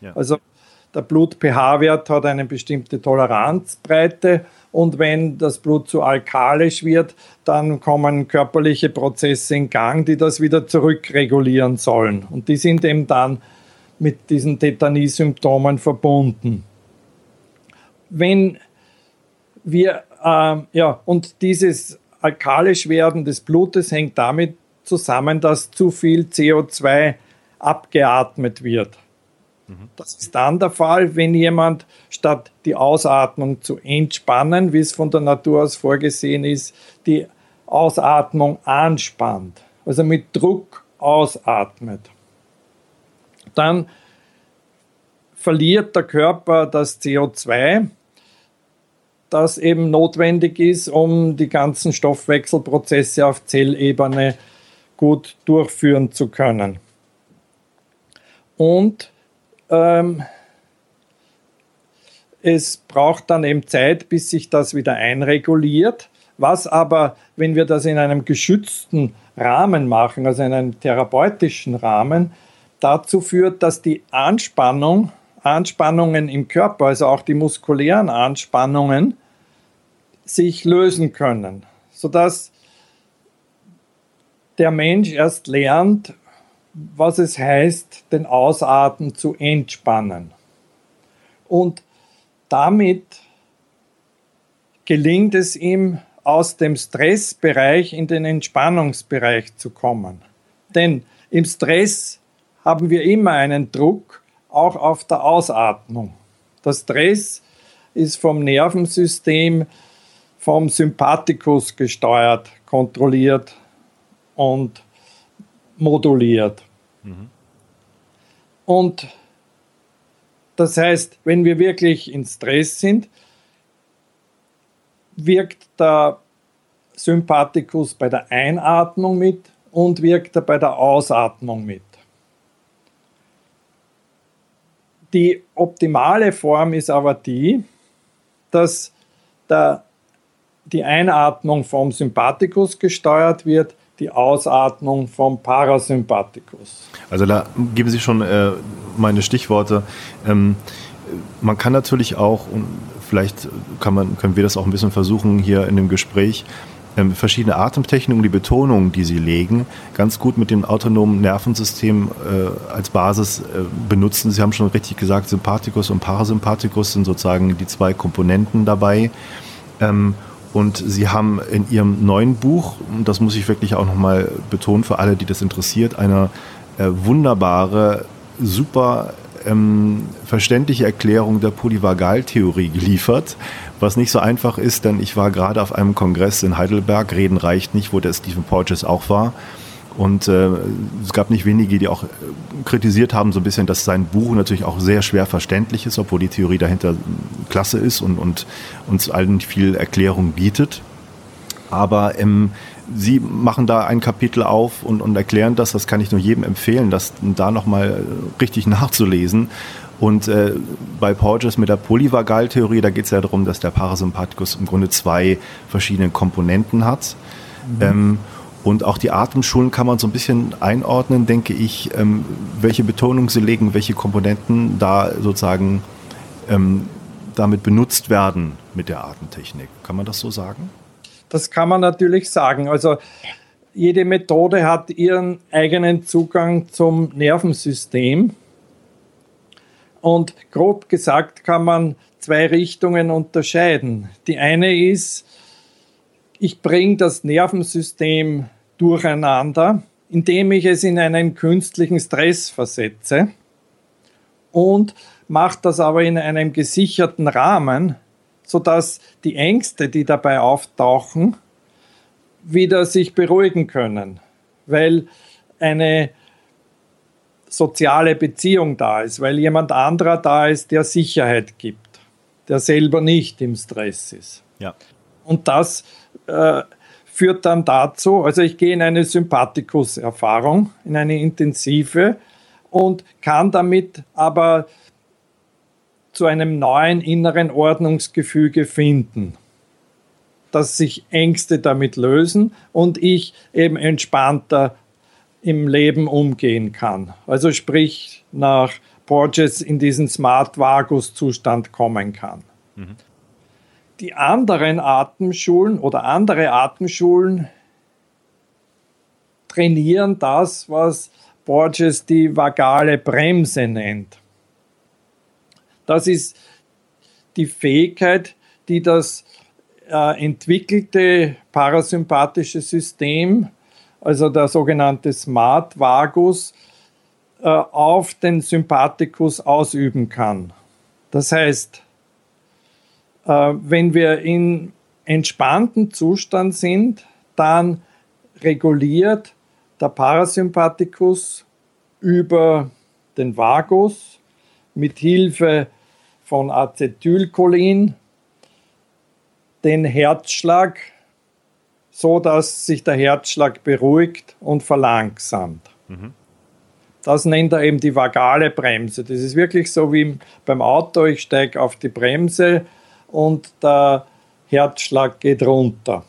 Ja. Also der Blut-pH-Wert hat eine bestimmte Toleranzbreite und wenn das Blut zu alkalisch wird, dann kommen körperliche Prozesse in Gang, die das wieder zurückregulieren sollen. Und die sind eben dann mit diesen Tetanie-Symptomen verbunden. Wenn wir, äh, ja, und dieses alkalisch werden des Blutes hängt damit zusammen, dass zu viel CO2 abgeatmet wird. Das ist dann der Fall, wenn jemand statt die Ausatmung zu entspannen, wie es von der Natur aus vorgesehen ist, die Ausatmung anspannt, also mit Druck ausatmet. Dann verliert der Körper das CO2, das eben notwendig ist, um die ganzen Stoffwechselprozesse auf Zellebene gut durchführen zu können. Und ähm, es braucht dann eben Zeit, bis sich das wieder einreguliert. Was aber, wenn wir das in einem geschützten Rahmen machen, also in einem therapeutischen Rahmen, dazu führt, dass die Anspannung, Anspannungen im Körper, also auch die muskulären Anspannungen, sich lösen können, sodass der Mensch erst lernt, was es heißt, den Ausatmen zu entspannen. Und damit gelingt es ihm, aus dem Stressbereich in den Entspannungsbereich zu kommen. Denn im Stress haben wir immer einen Druck, auch auf der Ausatmung. Der Stress ist vom Nervensystem, vom Sympathikus gesteuert, kontrolliert und moduliert. Mhm. Und das heißt, wenn wir wirklich in Stress sind, wirkt der Sympathikus bei der Einatmung mit und wirkt er bei der Ausatmung mit. Die optimale Form ist aber die, dass der, die Einatmung vom Sympathikus gesteuert wird die Ausatmung vom Parasympathikus. Also da geben Sie schon äh, meine Stichworte. Ähm, man kann natürlich auch, und vielleicht kann man, können wir das auch ein bisschen versuchen hier in dem Gespräch, ähm, verschiedene Atemtechniken, die Betonungen, die sie legen, ganz gut mit dem autonomen Nervensystem äh, als Basis äh, benutzen. Sie haben schon richtig gesagt, Sympathikus und Parasympathikus sind sozusagen die zwei Komponenten dabei. Ähm, und Sie haben in Ihrem neuen Buch, das muss ich wirklich auch nochmal betonen für alle, die das interessiert, eine äh, wunderbare, super ähm, verständliche Erklärung der Polyvagaltheorie geliefert, was nicht so einfach ist, denn ich war gerade auf einem Kongress in Heidelberg, Reden reicht nicht, wo der Stephen Porges auch war. Und äh, es gab nicht wenige, die auch äh, kritisiert haben, so ein bisschen, dass sein Buch natürlich auch sehr schwer verständlich ist, obwohl die Theorie dahinter klasse ist und, und uns allen viel Erklärung bietet. Aber ähm, Sie machen da ein Kapitel auf und, und erklären das, das kann ich nur jedem empfehlen, das da nochmal richtig nachzulesen. Und äh, bei Porges mit der Polyvagaltheorie, da geht es ja darum, dass der Parasympathikus im Grunde zwei verschiedene Komponenten hat Mhm. Ähm, und auch die Atemschulen kann man so ein bisschen einordnen, denke ich, ähm, welche Betonung sie legen, welche Komponenten da sozusagen ähm, damit benutzt werden mit der Atemtechnik. Kann man das so sagen? Das kann man natürlich sagen. Also jede Methode hat ihren eigenen Zugang zum Nervensystem. Und grob gesagt kann man zwei Richtungen unterscheiden. Die eine ist, ich bringe das Nervensystem durcheinander, indem ich es in einen künstlichen Stress versetze und mache das aber in einem gesicherten Rahmen, sodass die Ängste, die dabei auftauchen, wieder sich beruhigen können, weil eine soziale Beziehung da ist, weil jemand anderer da ist, der Sicherheit gibt, der selber nicht im Stress ist. Ja. Und das äh, führt dann dazu, also ich gehe in eine Sympathikus-Erfahrung, in eine intensive und kann damit aber zu einem neuen inneren Ordnungsgefüge finden, dass sich Ängste damit lösen und ich eben entspannter im Leben umgehen kann. Also sprich nach Porges in diesen Smart Vagus Zustand kommen kann. Mhm die anderen Atemschulen oder andere Atemschulen trainieren das, was Borges die vagale Bremse nennt. Das ist die Fähigkeit, die das äh, entwickelte parasympathische System, also der sogenannte Smart Vagus, äh, auf den Sympathikus ausüben kann. Das heißt, wenn wir in entspannten Zustand sind, dann reguliert der Parasympathikus über den Vagus mit Hilfe von Acetylcholin den Herzschlag, so dass sich der Herzschlag beruhigt und verlangsamt. Mhm. Das nennt er eben die vagale Bremse. Das ist wirklich so wie beim Auto, ich steige auf die Bremse und der Herzschlag geht runter.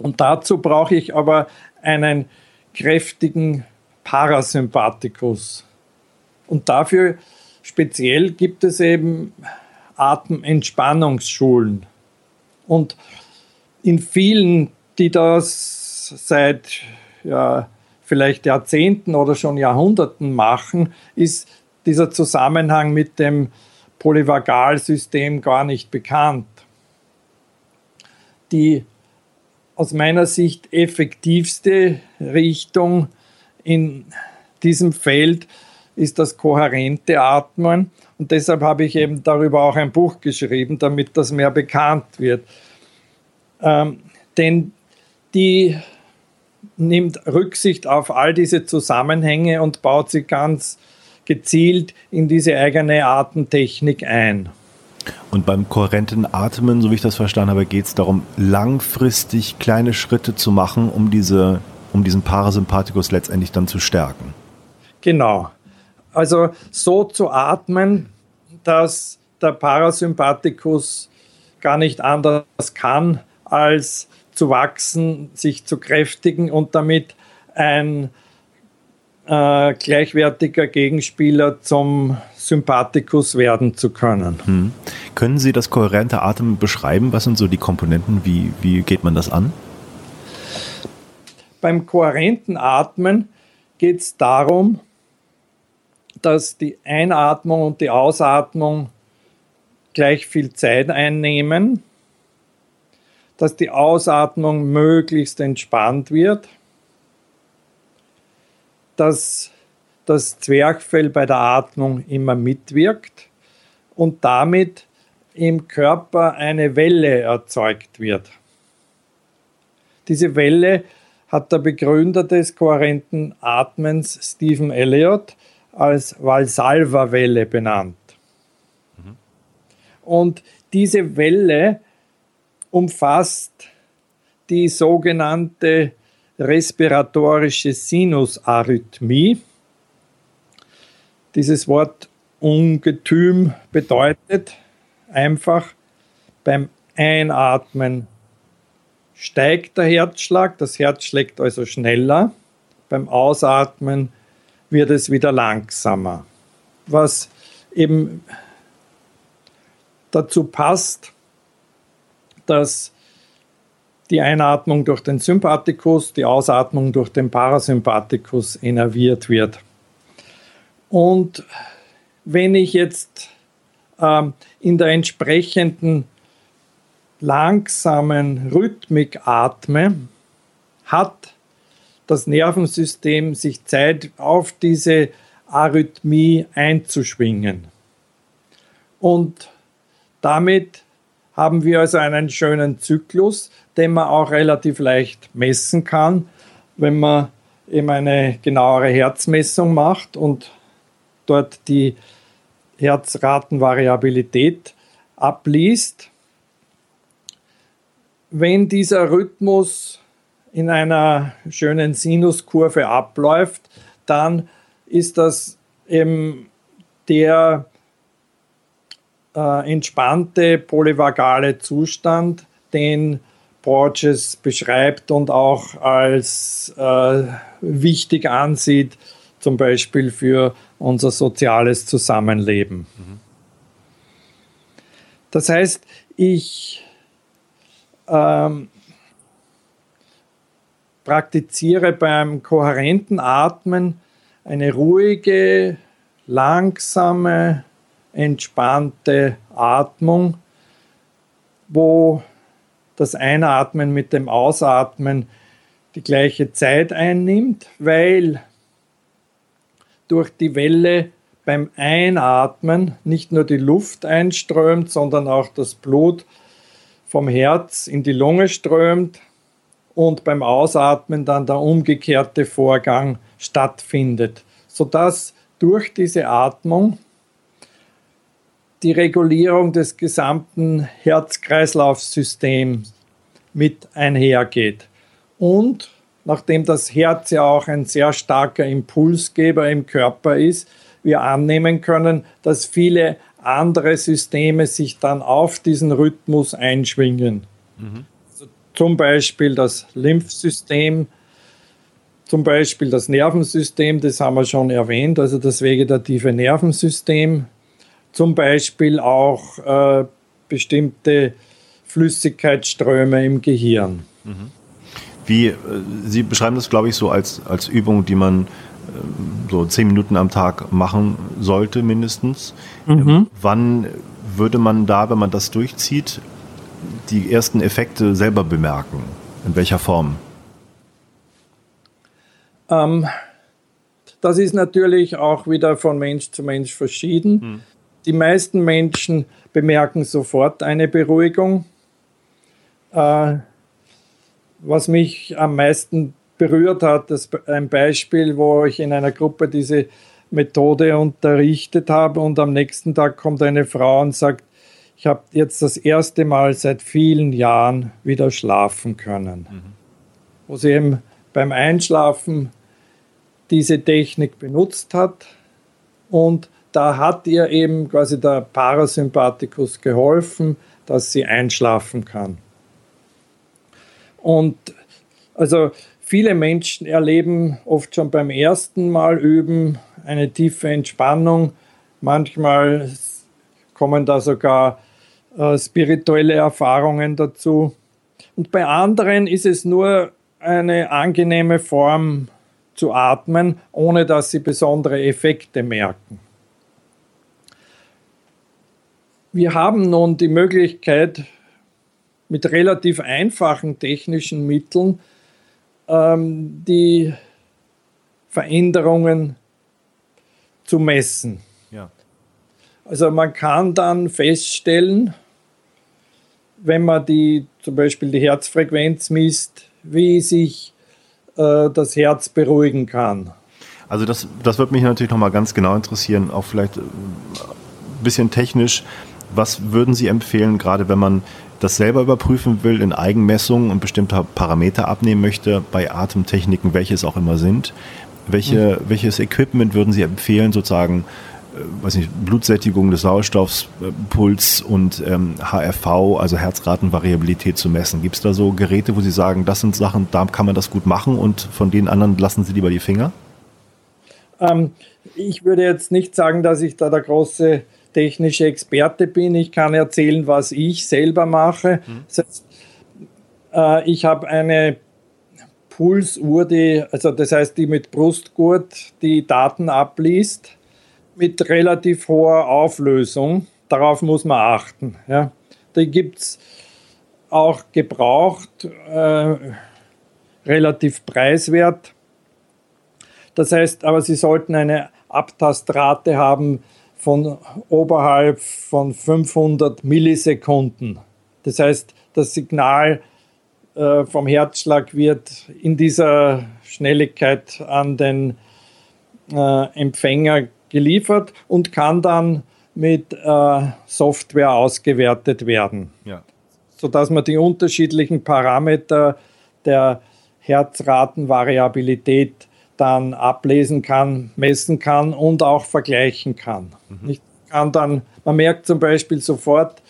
Und dazu brauche ich aber einen kräftigen Parasympathikus. Und dafür speziell gibt es eben Atementspannungsschulen. Und in vielen, die das seit ja, vielleicht Jahrzehnten oder schon Jahrhunderten machen, ist dieser Zusammenhang mit dem Polyvagalsystem gar nicht bekannt. Die aus meiner Sicht effektivste Richtung in diesem Feld ist das kohärente Atmen. Und deshalb habe ich eben darüber auch ein Buch geschrieben, damit das mehr bekannt wird. Ähm, denn die nimmt Rücksicht auf all diese Zusammenhänge und baut sie ganz gezielt in diese eigene Atemtechnik ein. Und beim kohärenten Atmen, so wie ich das verstanden habe, geht es darum, langfristig kleine Schritte zu machen, um, diese, um diesen Parasympathikus letztendlich dann zu stärken. Genau. Also so zu atmen, dass der Parasympathikus gar nicht anders kann, als zu wachsen, sich zu kräftigen und damit ein äh, gleichwertiger Gegenspieler zum Sympathikus werden zu können. Hm. Können Sie das kohärente Atmen beschreiben? Was sind so die Komponenten? Wie, wie geht man das an? Beim kohärenten Atmen geht es darum, dass die Einatmung und die Ausatmung gleich viel Zeit einnehmen, dass die Ausatmung möglichst entspannt wird dass das Zwerchfell bei der Atmung immer mitwirkt und damit im Körper eine Welle erzeugt wird. Diese Welle hat der Begründer des kohärenten Atmens Stephen Elliott als Valsalva-Welle benannt. Mhm. Und diese Welle umfasst die sogenannte respiratorische Sinusarrhythmie. Dieses Wort Ungetüm bedeutet einfach beim Einatmen steigt der Herzschlag, das Herz schlägt also schneller. Beim Ausatmen wird es wieder langsamer. Was eben dazu passt, dass die Einatmung durch den Sympathikus, die Ausatmung durch den Parasympathikus innerviert wird. Und wenn ich jetzt ähm, in der entsprechenden langsamen Rhythmik atme, hat das Nervensystem sich Zeit auf diese Arrhythmie einzuschwingen. Und damit haben wir also einen schönen Zyklus, den man auch relativ leicht messen kann, wenn man eben eine genauere Herzmessung macht und dort die Herzratenvariabilität abliest. Wenn dieser Rhythmus in einer schönen Sinuskurve abläuft, dann ist das eben der äh, entspannte polyvagale Zustand, den Borges beschreibt und auch als äh, wichtig ansieht, zum Beispiel für unser soziales Zusammenleben. Mhm. Das heißt, ich ähm, praktiziere beim kohärenten Atmen eine ruhige, langsame, entspannte Atmung, wo das Einatmen mit dem Ausatmen die gleiche Zeit einnimmt, weil durch die Welle beim Einatmen nicht nur die Luft einströmt, sondern auch das Blut vom Herz in die Lunge strömt und beim Ausatmen dann der umgekehrte Vorgang stattfindet, sodass durch diese Atmung die Regulierung des gesamten Herz-Kreislauf-Systems mit einhergeht. Und nachdem das Herz ja auch ein sehr starker Impulsgeber im Körper ist, wir annehmen können, dass viele andere Systeme sich dann auf diesen Rhythmus einschwingen. Mhm. Also zum Beispiel das Lymphsystem, zum Beispiel das Nervensystem, das haben wir schon erwähnt, also das vegetative Nervensystem, zum Beispiel auch äh, bestimmte Flüssigkeitsströme im Gehirn. Mhm. Wie, äh, Sie beschreiben das, glaube ich, so als, als Übung, die man äh, so zehn Minuten am Tag machen sollte, mindestens. Mhm. Wann würde man da, wenn man das durchzieht, die ersten Effekte selber bemerken? In welcher Form? Ähm, das ist natürlich auch wieder von Mensch zu Mensch verschieden. Mhm. Die meisten Menschen bemerken sofort eine Beruhigung. Äh, was mich am meisten berührt hat, ist ein Beispiel, wo ich in einer Gruppe diese Methode unterrichtet habe und am nächsten Tag kommt eine Frau und sagt, ich habe jetzt das erste Mal seit vielen Jahren wieder schlafen können. Mhm. Wo sie eben beim Einschlafen diese Technik benutzt hat und da hat ihr eben quasi der Parasympathikus geholfen, dass sie einschlafen kann. Und also viele Menschen erleben oft schon beim ersten Mal üben eine tiefe Entspannung. Manchmal kommen da sogar äh, spirituelle Erfahrungen dazu. Und bei anderen ist es nur eine angenehme Form zu atmen, ohne dass sie besondere Effekte merken. Wir haben nun die Möglichkeit, mit relativ einfachen technischen Mitteln ähm, die Veränderungen zu messen. Ja. Also man kann dann feststellen, wenn man die, zum Beispiel die Herzfrequenz misst, wie sich äh, das Herz beruhigen kann. Also das, das wird mich natürlich nochmal ganz genau interessieren, auch vielleicht ein bisschen technisch. Was würden Sie empfehlen, gerade wenn man das selber überprüfen will in Eigenmessungen und bestimmte Parameter abnehmen möchte, bei Atemtechniken, welche es auch immer sind? Welche, mhm. Welches Equipment würden Sie empfehlen, sozusagen äh, weiß nicht, Blutsättigung des Sauerstoffs, äh, Puls und ähm, HRV, also Herzratenvariabilität zu messen. Gibt es da so Geräte, wo Sie sagen, das sind Sachen, da kann man das gut machen und von den anderen lassen Sie lieber die Finger? Ähm, ich würde jetzt nicht sagen, dass ich da der große technische Experte bin. Ich kann erzählen, was ich selber mache. Mhm. Das heißt, äh, ich habe eine Pulsuhr, die, also das heißt, die mit Brustgurt die Daten abliest, mit relativ hoher Auflösung. Darauf muss man achten. Ja. Die gibt es auch gebraucht, äh, relativ preiswert. Das heißt, aber Sie sollten eine Abtastrate haben von oberhalb von 500 Millisekunden. Das heißt, das Signal äh, vom Herzschlag wird in dieser Schnelligkeit an den äh, Empfänger geliefert und kann dann mit äh, Software ausgewertet werden, ja. sodass man die unterschiedlichen Parameter der Herzratenvariabilität dann ablesen kann, messen kann und auch vergleichen kann. Mhm. Ich kann dann, man merkt zum Beispiel sofort,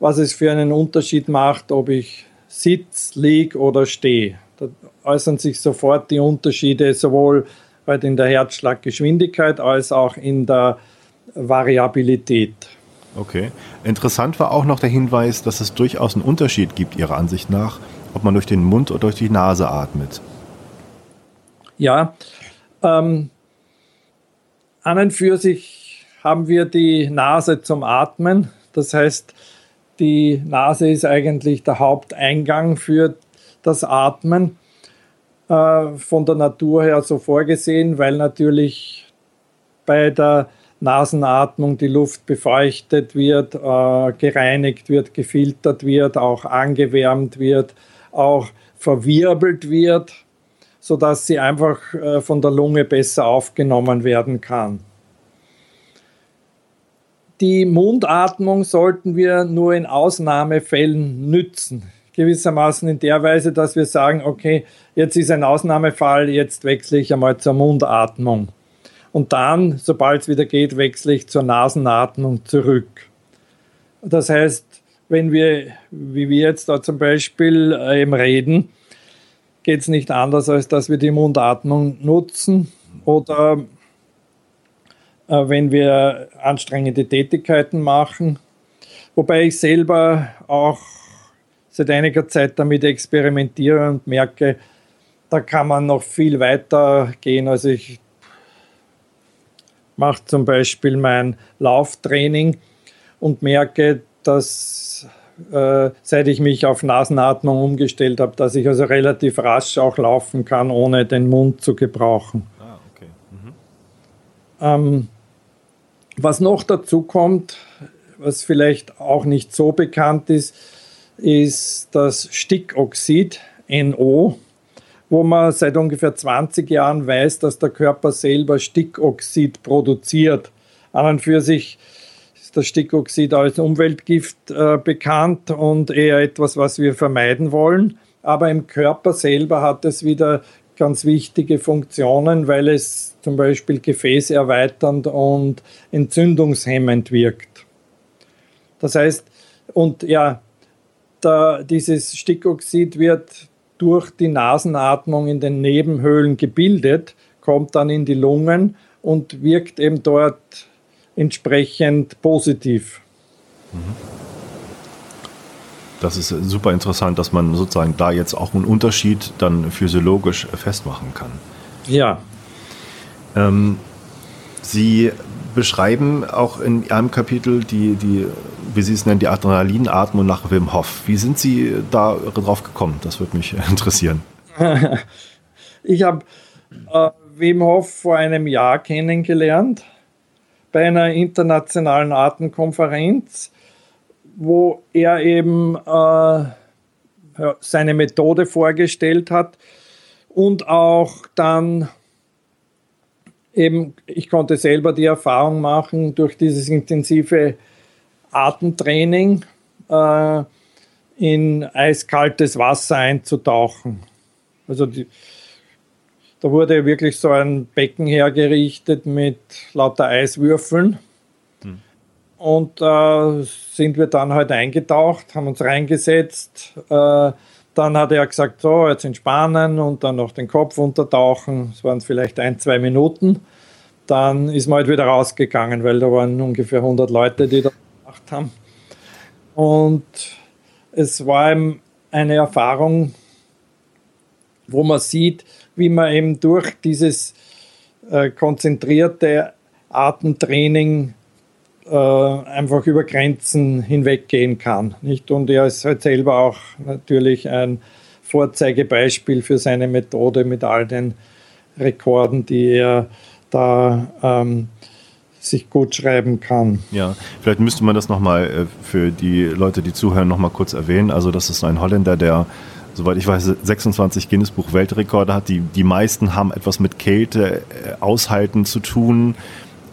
was es für einen Unterschied macht, ob ich sitz, lieg oder stehe. Da äußern sich sofort die Unterschiede sowohl halt in der Herzschlaggeschwindigkeit als auch in der Variabilität. Okay. Interessant war auch noch der Hinweis, dass es durchaus einen Unterschied gibt, Ihrer Ansicht nach, ob man durch den Mund oder durch die Nase atmet. Ja, ähm, an und für sich haben wir die Nase zum Atmen. Das heißt, die Nase ist eigentlich der Haupteingang für das Atmen. Äh, von der Natur her so vorgesehen, weil natürlich bei der Nasenatmung die Luft befeuchtet wird, äh, gereinigt wird, gefiltert wird, auch angewärmt wird, auch verwirbelt wird sodass sie einfach äh, von der Lunge besser aufgenommen werden kann. Die Mundatmung sollten wir nur in Ausnahmefällen nützen. Gewissermaßen in der Weise, dass wir sagen, okay, jetzt ist ein Ausnahmefall, jetzt wechsle ich einmal zur Mundatmung. Und dann, sobald es wieder geht, wechsle ich zur Nasenatmung zurück. Das heißt, wenn wir, wie wir jetzt da zum Beispiel äh, eben reden, geht es nicht anders, als dass wir die Mundatmung nutzen oder äh, wenn wir anstrengende Tätigkeiten machen. Wobei ich selber auch seit einiger Zeit damit experimentiere und merke, da kann man noch viel weiter gehen. Also ich mache zum Beispiel mein Lauftraining und merke, dass äh, seit ich mich auf Nasenatmung umgestellt habe, dass ich also relativ rasch auch laufen kann, ohne den Mund zu gebrauchen. Ah, okay. Mhm. Ähm, was noch dazu kommt, was vielleicht auch nicht so bekannt ist, ist das Stickoxid, NO, wo man seit ungefähr 20 Jahren weiß, dass der Körper selber Stickoxid produziert. An und für sich das Stickoxid als Umweltgift äh, bekannt und eher etwas, was wir vermeiden wollen. Aber im Körper selber hat es wieder ganz wichtige Funktionen, weil es zum Beispiel gefäßerweiternd und entzündungshemmend wirkt. Das heißt, und ja, da, dieses Stickoxid wird durch die Nasenatmung in den Nebenhöhlen gebildet, kommt dann in die Lungen und wirkt eben dort entsprechend positiv. Das ist super interessant, dass man sozusagen da jetzt auch einen Unterschied dann physiologisch festmachen kann. Ja. Ähm, Sie beschreiben auch in einem Kapitel die, die, wie Sie es nennen, die Adrenalinatmung nach Wim Hof. Wie sind Sie da drauf gekommen? Das würde mich interessieren. ich habe äh, Wim Hof vor einem Jahr kennengelernt bei einer internationalen Artenkonferenz, wo er eben äh, seine Methode vorgestellt hat und auch dann eben, ich konnte selber die Erfahrung machen, durch dieses intensive Atemtraining äh, in eiskaltes Wasser einzutauchen. Also die, da wurde wirklich so ein Becken hergerichtet mit lauter Eiswürfeln. Hm. Und äh, sind wir dann halt eingetaucht, haben uns reingesetzt. Äh, dann hat er gesagt, so, jetzt entspannen und dann noch den Kopf untertauchen. Das waren vielleicht ein, zwei Minuten. Dann ist man halt wieder rausgegangen, weil da waren ungefähr 100 Leute, die das gemacht haben. Und es war eine Erfahrung, wo man sieht, wie man eben durch dieses äh, konzentrierte Atemtraining äh, einfach über Grenzen hinweggehen kann. Nicht? Und er ist halt selber auch natürlich ein Vorzeigebeispiel für seine Methode mit all den Rekorden, die er da ähm, sich gut schreiben kann. Ja, vielleicht müsste man das nochmal äh, für die Leute, die zuhören, nochmal kurz erwähnen. Also das ist ein Holländer, der soweit ich weiß, 26 Guinness-Buch Weltrekorde hat. Die, die meisten haben etwas mit Kälte äh, aushalten zu tun.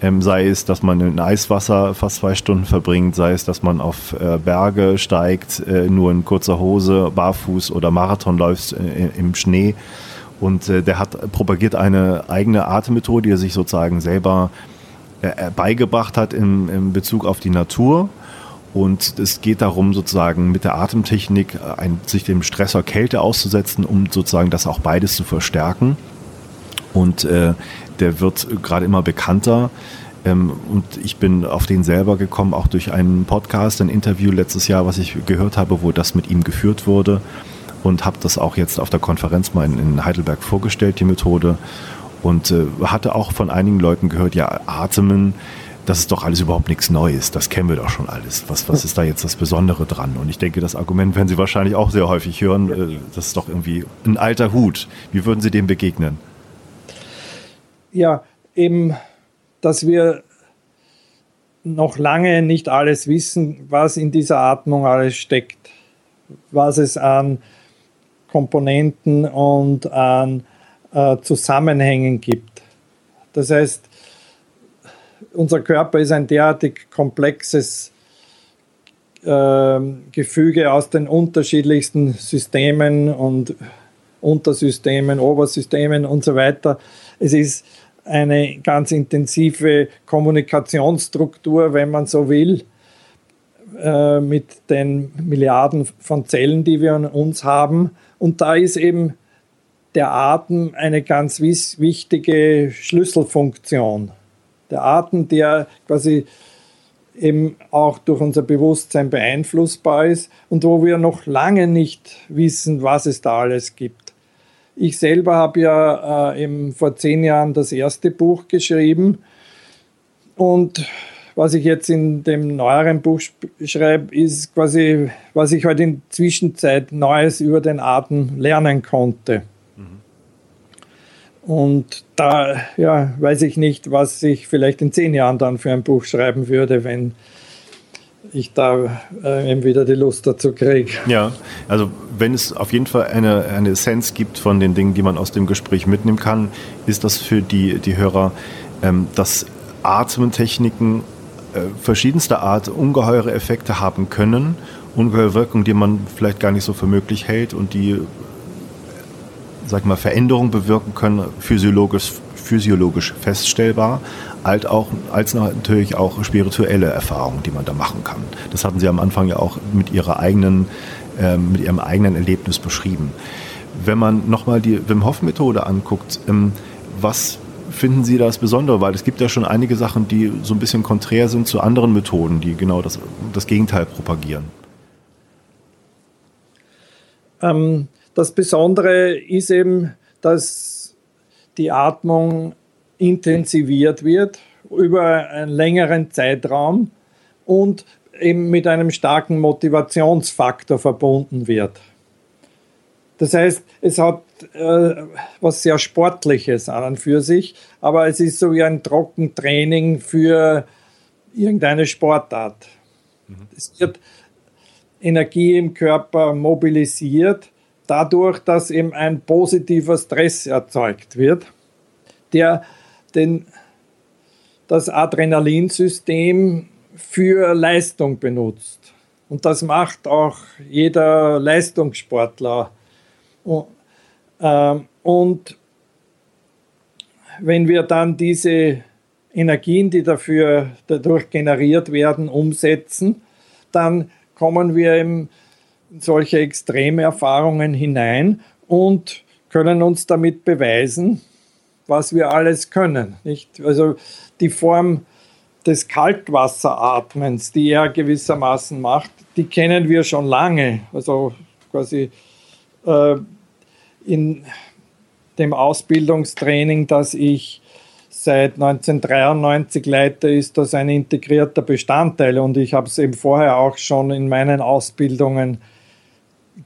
Ähm, sei es, dass man in Eiswasser fast zwei Stunden verbringt, sei es, dass man auf äh, Berge steigt, äh, nur in kurzer Hose, barfuß oder Marathon läuft äh, im Schnee. Und äh, der hat propagiert eine eigene Atemmethode, die er sich sozusagen selber äh, beigebracht hat in, in Bezug auf die Natur. Und es geht darum, sozusagen mit der Atemtechnik ein, sich dem Stressor Kälte auszusetzen, um sozusagen das auch beides zu verstärken. Und äh, der wird gerade immer bekannter. Ähm, und ich bin auf den selber gekommen, auch durch einen Podcast, ein Interview letztes Jahr, was ich gehört habe, wo das mit ihm geführt wurde. Und habe das auch jetzt auf der Konferenz mal in, in Heidelberg vorgestellt, die Methode. Und äh, hatte auch von einigen Leuten gehört, ja, Atmen, das ist doch alles überhaupt nichts Neues. Das kennen wir doch schon alles. Was, was ist da jetzt das Besondere dran? Und ich denke, das Argument werden Sie wahrscheinlich auch sehr häufig hören. Äh, das ist doch irgendwie ein alter Hut. Wie würden Sie dem begegnen? ja, eben, dass wir noch lange nicht alles wissen, was in dieser Atmung alles steckt, was es an Komponenten und an äh, Zusammenhängen gibt. Das heißt, unser Körper ist ein derartig komplexes äh, Gefüge aus den unterschiedlichsten Systemen und Untersystemen, Obersystemen und so weiter. Es ist eine ganz intensive Kommunikationsstruktur, wenn man so will, äh, mit den Milliarden von Zellen, die wir an uns haben. Und da ist eben der Atem eine ganz wichtige Schlüsselfunktion. Der Atem, der quasi eben auch durch unser Bewusstsein beeinflussbar ist und wo wir noch lange nicht wissen, was es da alles gibt. Ich selber habe ja äh, eben vor zehn Jahren das erste Buch geschrieben und was ich jetzt in dem neueren Buch schreibe, ist quasi, was ich heute halt in Zwischenzeit Neues über den Atem lernen konnte. Und da ja, weiß ich nicht, was ich vielleicht in zehn Jahren dann für ein Buch schreiben würde, wenn ich da äh, eben wieder die Lust dazu kriege. Ja, also wenn es auf jeden Fall eine, eine Essenz gibt von den Dingen, die man aus dem Gespräch mitnehmen kann, ist das für die, die Hörer, ähm, dass Atemtechniken äh, verschiedenster Art ungeheure Effekte haben können, ungeheure Wirkungen, die man vielleicht gar nicht so für möglich hält und die sag mal, Veränderungen bewirken können, physiologisch, physiologisch feststellbar, als auch, als natürlich auch spirituelle Erfahrungen, die man da machen kann. Das hatten Sie am Anfang ja auch mit Ihrer eigenen, äh, mit Ihrem eigenen Erlebnis beschrieben. Wenn man nochmal die Wim Hof Methode anguckt, ähm, was finden Sie das Besondere? Weil es gibt ja schon einige Sachen, die so ein bisschen konträr sind zu anderen Methoden, die genau das, das Gegenteil propagieren. Ähm, das Besondere ist eben, dass die Atmung intensiviert wird über einen längeren Zeitraum und eben mit einem starken Motivationsfaktor verbunden wird. Das heißt, es hat äh, was sehr Sportliches an und für sich, aber es ist so wie ein Trockentraining für irgendeine Sportart. Mhm. Es wird Energie im Körper mobilisiert, dadurch, dass eben ein positiver Stress erzeugt wird, der den, das Adrenalinsystem für Leistung benutzt. Und das macht auch jeder Leistungssportler. Und, ähm, wenn wir dann diese Energien, die dafür dadurch generiert werden, umsetzen, dann kommen wir in solche extreme Erfahrungen hinein und können uns damit beweisen, was wir alles können. Nicht? Also die Form des Kaltwasseratmens, die er gewissermaßen macht, die kennen wir schon lange. Also quasi äh, in dem Ausbildungstraining, das ich seit 1993 leite, ist das ein integrierter Bestandteil und ich habe es eben vorher auch schon in meinen Ausbildungen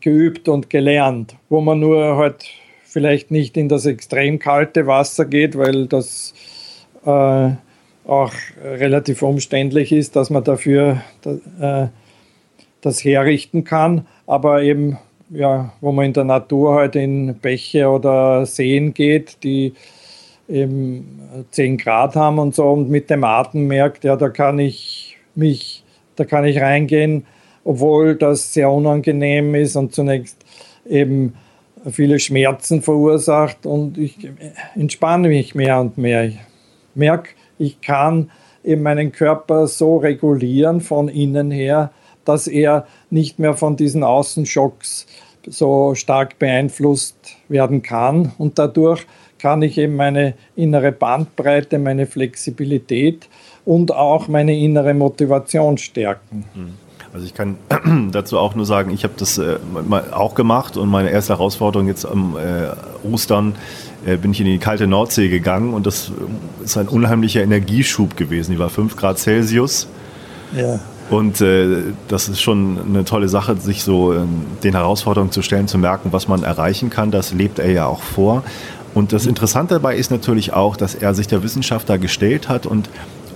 geübt und gelernt, wo man nur halt vielleicht nicht in das extrem kalte Wasser geht, weil das äh, auch relativ umständlich ist, dass man dafür äh, das herrichten kann, aber eben ja, wo man in der Natur halt in Bäche oder Seen geht, die eben 10 Grad haben und so und mit dem Atem merkt, ja, da kann ich mich, da kann ich reingehen, obwohl das sehr unangenehm ist und zunächst eben viele Schmerzen verursacht und ich entspanne mich mehr und mehr. Ich merke, ich kann eben meinen Körper so regulieren von innen her, dass er nicht mehr von diesen Außenschocks so stark beeinflusst werden kann. Und dadurch kann ich eben meine innere Bandbreite, meine Flexibilität und auch meine innere Motivation stärken. Mhm. Also ich kann dazu auch nur sagen, ich habe das äh, auch gemacht und meine erste Herausforderung jetzt am äh, Ostern äh, bin ich in die kalte Nordsee gegangen und das ist ein unheimlicher Energieschub gewesen. Die war 5 Grad Celsius. Ja. Und äh, das ist schon eine tolle Sache, sich so äh, den Herausforderungen zu stellen, zu merken, was man erreichen kann. Das lebt er ja auch vor. Und das Interessante dabei ist natürlich auch, dass er sich der Wissenschaft da gestellt hat und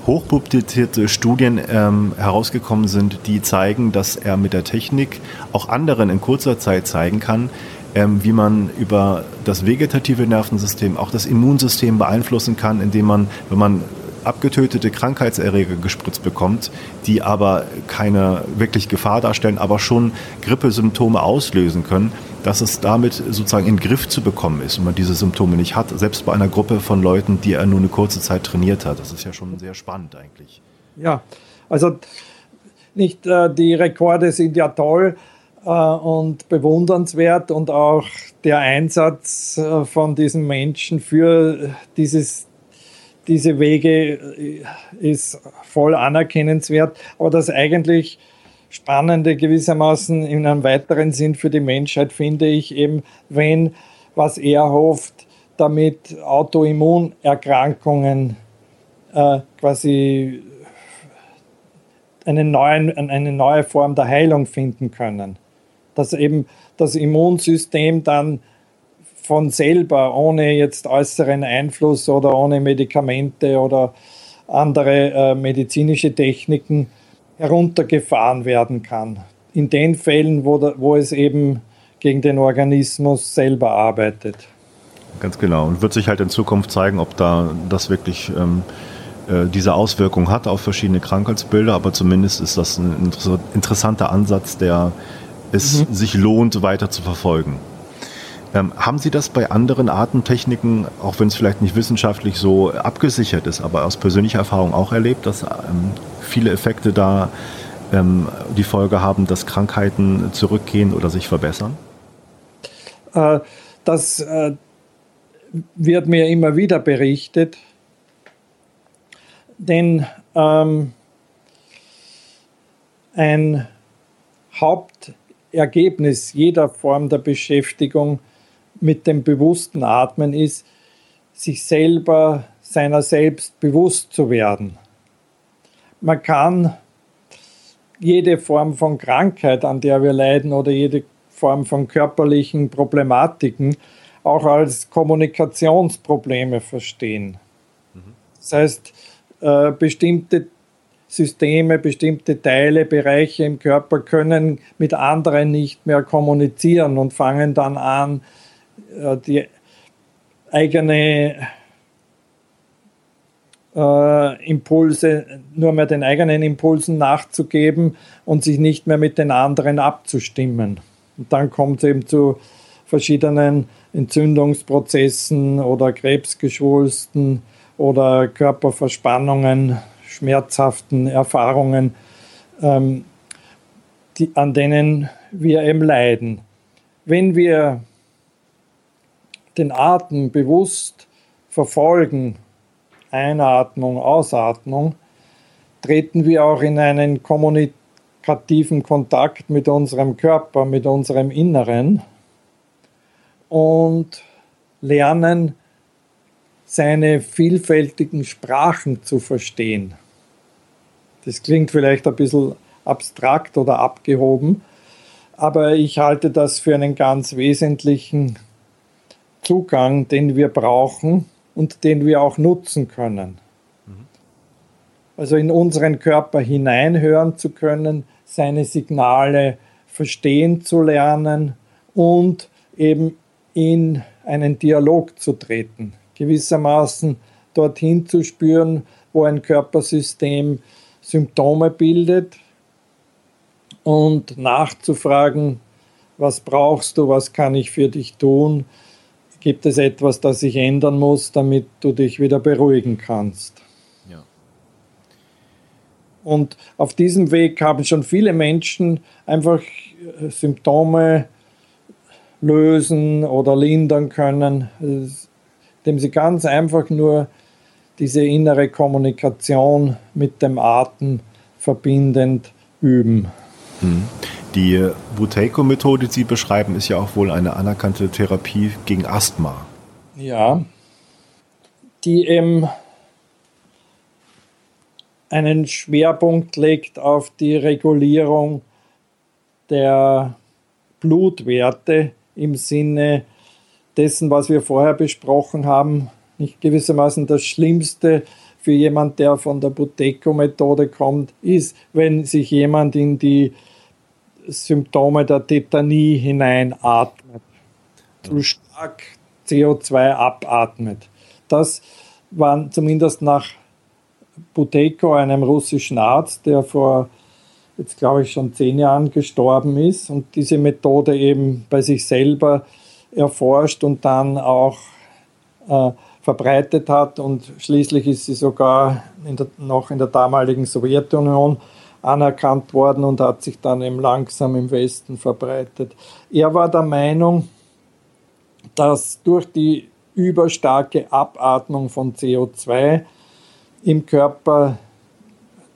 hochpublizierte Studien ähm, herausgekommen sind, die zeigen, dass er mit der Technik auch anderen in kurzer Zeit zeigen kann, ähm, wie man über das vegetative Nervensystem auch das Immunsystem beeinflussen kann, indem man, wenn man abgetötete Krankheitserreger gespritzt bekommt, die aber keine wirklich Gefahr darstellen, aber schon Grippesymptome auslösen können, dass es damit sozusagen in den Griff zu bekommen ist und man diese Symptome nicht hat, selbst bei einer Gruppe von Leuten, die er nur eine kurze Zeit trainiert hat. Das ist ja schon sehr spannend eigentlich. Ja, also nicht äh, die Rekorde sind ja toll äh, und bewundernswert und auch der Einsatz äh, von diesen Menschen für dieses diese Wege äh, ist voll anerkennenswert. Aber das eigentlich Spannende gewissermaßen in einem weiteren Sinn für die Menschheit finde ich eben, wenn, was er hofft, damit Autoimmunerkrankungen äh, quasi eine, neuen, eine neue Form der Heilung finden können. Dass eben das Immunsystem dann von selber, ohne jetzt äußeren Einfluss oder ohne Medikamente oder andere äh, medizinische Techniken heruntergefahren werden kann. In den Fällen, wo, da, wo es eben gegen den Organismus selber arbeitet. Ganz genau. Und wird sich halt in Zukunft zeigen, ob da das wirklich ähm, äh, diese Auswirkung hat auf verschiedene Krankheitsbilder. Aber zumindest ist das ein interessanter Ansatz, der es mhm. sich lohnt, weiter zu verfolgen. Ähm, haben Sie das bei anderen Atemtechniken, auch wenn es vielleicht nicht wissenschaftlich so abgesichert ist, aber aus persönlicher Erfahrung auch erlebt, dass ähm, viele Effekte da ähm, die Folge haben, dass Krankheiten zurückgehen oder sich verbessern? Äh, das äh, wird mir immer wieder berichtet, denn ähm, ein Hauptergebnis jeder Form der Beschäftigung mit dem bewussten Atmen ist, sich selber seiner selbst bewusst zu werden. Man kann jede Form von Krankheit, an der wir leiden, oder jede Form von körperlichen Problematiken auch als Kommunikationsprobleme verstehen. Das heißt, äh, bestimmte Systeme, bestimmte Teile, Bereiche im Körper können mit anderen nicht mehr kommunizieren und fangen dann an, äh, die eigene äh, Impulse, nur mehr den eigenen Impulsen nachzugeben und sich nicht mehr mit den anderen abzustimmen. Und dann kommt es eben zu verschiedenen Entzündungsprozessen oder Krebsgeschwulsten oder Körperverspannungen, schmerzhaften Erfahrungen, ähm, die, an denen wir eben leiden. Wenn wir den Atem bewusst verfolgen, Einatmung, Ausatmung, treten wir auch in einen kommunikativen Kontakt mit unserem Körper, mit unserem Inneren und lernen, seine vielfältigen Sprachen zu verstehen. Das klingt vielleicht ein bisschen abstrakt oder abgehoben, aber ich halte das für einen ganz wesentlichen Zugang, den wir brauchen und den wir auch nutzen können. Also in unseren Körper hineinhören zu können, seine Signale verstehen zu lernen und eben in einen Dialog zu treten, gewissermaßen dorthin zu spüren, wo ein Körpersystem Symptome bildet und nachzufragen, was brauchst du, was kann ich für dich tun, gibt es etwas, das sich ändern muss, damit du dich wieder beruhigen kannst. Ja. Und auf diesem Weg haben schon viele Menschen einfach äh, Symptome lösen oder lindern können, indem sie ganz einfach nur diese innere Kommunikation mit dem Atem verbindend üben. Hm. Die Buteiko-Methode, die Sie beschreiben, ist ja auch wohl eine anerkannte Therapie gegen Asthma. Ja, die eben einen Schwerpunkt legt auf die Regulierung der Blutwerte im Sinne dessen, was wir vorher besprochen haben, nicht gewissermaßen das Schlimmste für jemand, der von der Buteco-Methode kommt, ist, wenn sich jemand in die Symptome der Tetanie hineinatmet, zu stark CO2 abatmet. Das war zumindest nach Buteco, einem russischen Arzt, der vor jetzt glaube ich schon zehn Jahren gestorben ist und diese Methode eben bei sich selber erforscht und dann auch äh, verbreitet hat und schließlich ist sie sogar in der, noch in der damaligen Sowjetunion anerkannt worden und hat sich dann eben langsam im Westen verbreitet. Er war der Meinung, dass durch die überstarke Abatmung von CO2 im Körper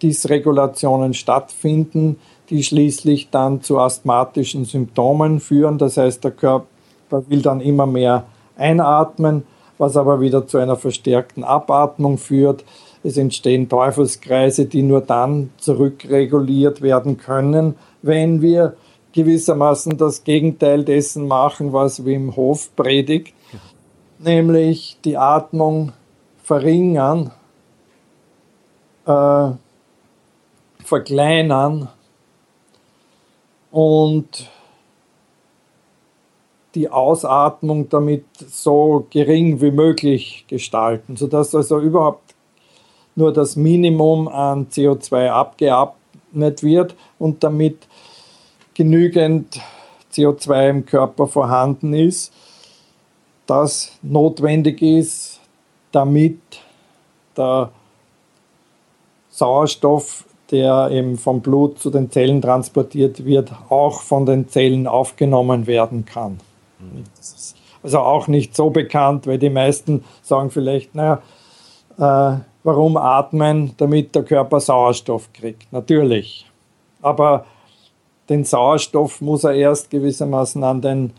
Dysregulationen stattfinden, die schließlich dann zu asthmatischen Symptomen führen. Das heißt, der Körper will dann immer mehr einatmen, was aber wieder zu einer verstärkten Abatmung führt. Es entstehen Teufelskreise, die nur dann zurückreguliert werden können, wenn wir gewissermaßen das Gegenteil dessen machen, was Wim Hof predigt, nämlich die Atmung verringern, äh, verkleinern und die Ausatmung damit so gering wie möglich gestalten, sodass also überhaupt nur das Minimum an CO2 abgeatmet wird und damit genügend CO2 im Körper vorhanden ist, das notwendig ist, damit der Sauerstoff der eben vom Blut zu den Zellen transportiert wird, auch von den Zellen aufgenommen werden kann. Also auch nicht so bekannt, weil die meisten sagen vielleicht, naja, äh, warum atmen, damit der Körper Sauerstoff kriegt? Natürlich. Aber den Sauerstoff muss er erst gewissermaßen an den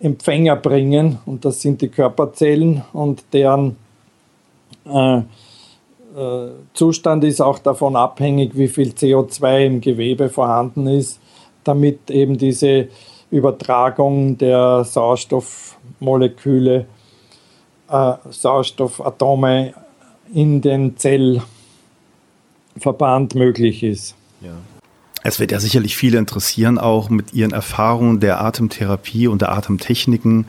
Empfänger bringen und das sind die Körperzellen und deren äh, äh, Zustand ist auch davon abhängig, wie viel CO2 im Gewebe vorhanden ist, damit eben diese Übertragung der Sauerstoffmoleküle, äh, Sauerstoffatome in den Zellverband möglich ist. Ja. Es wird ja sicherlich viele interessieren, auch mit Ihren Erfahrungen der Atemtherapie und der Atemtechniken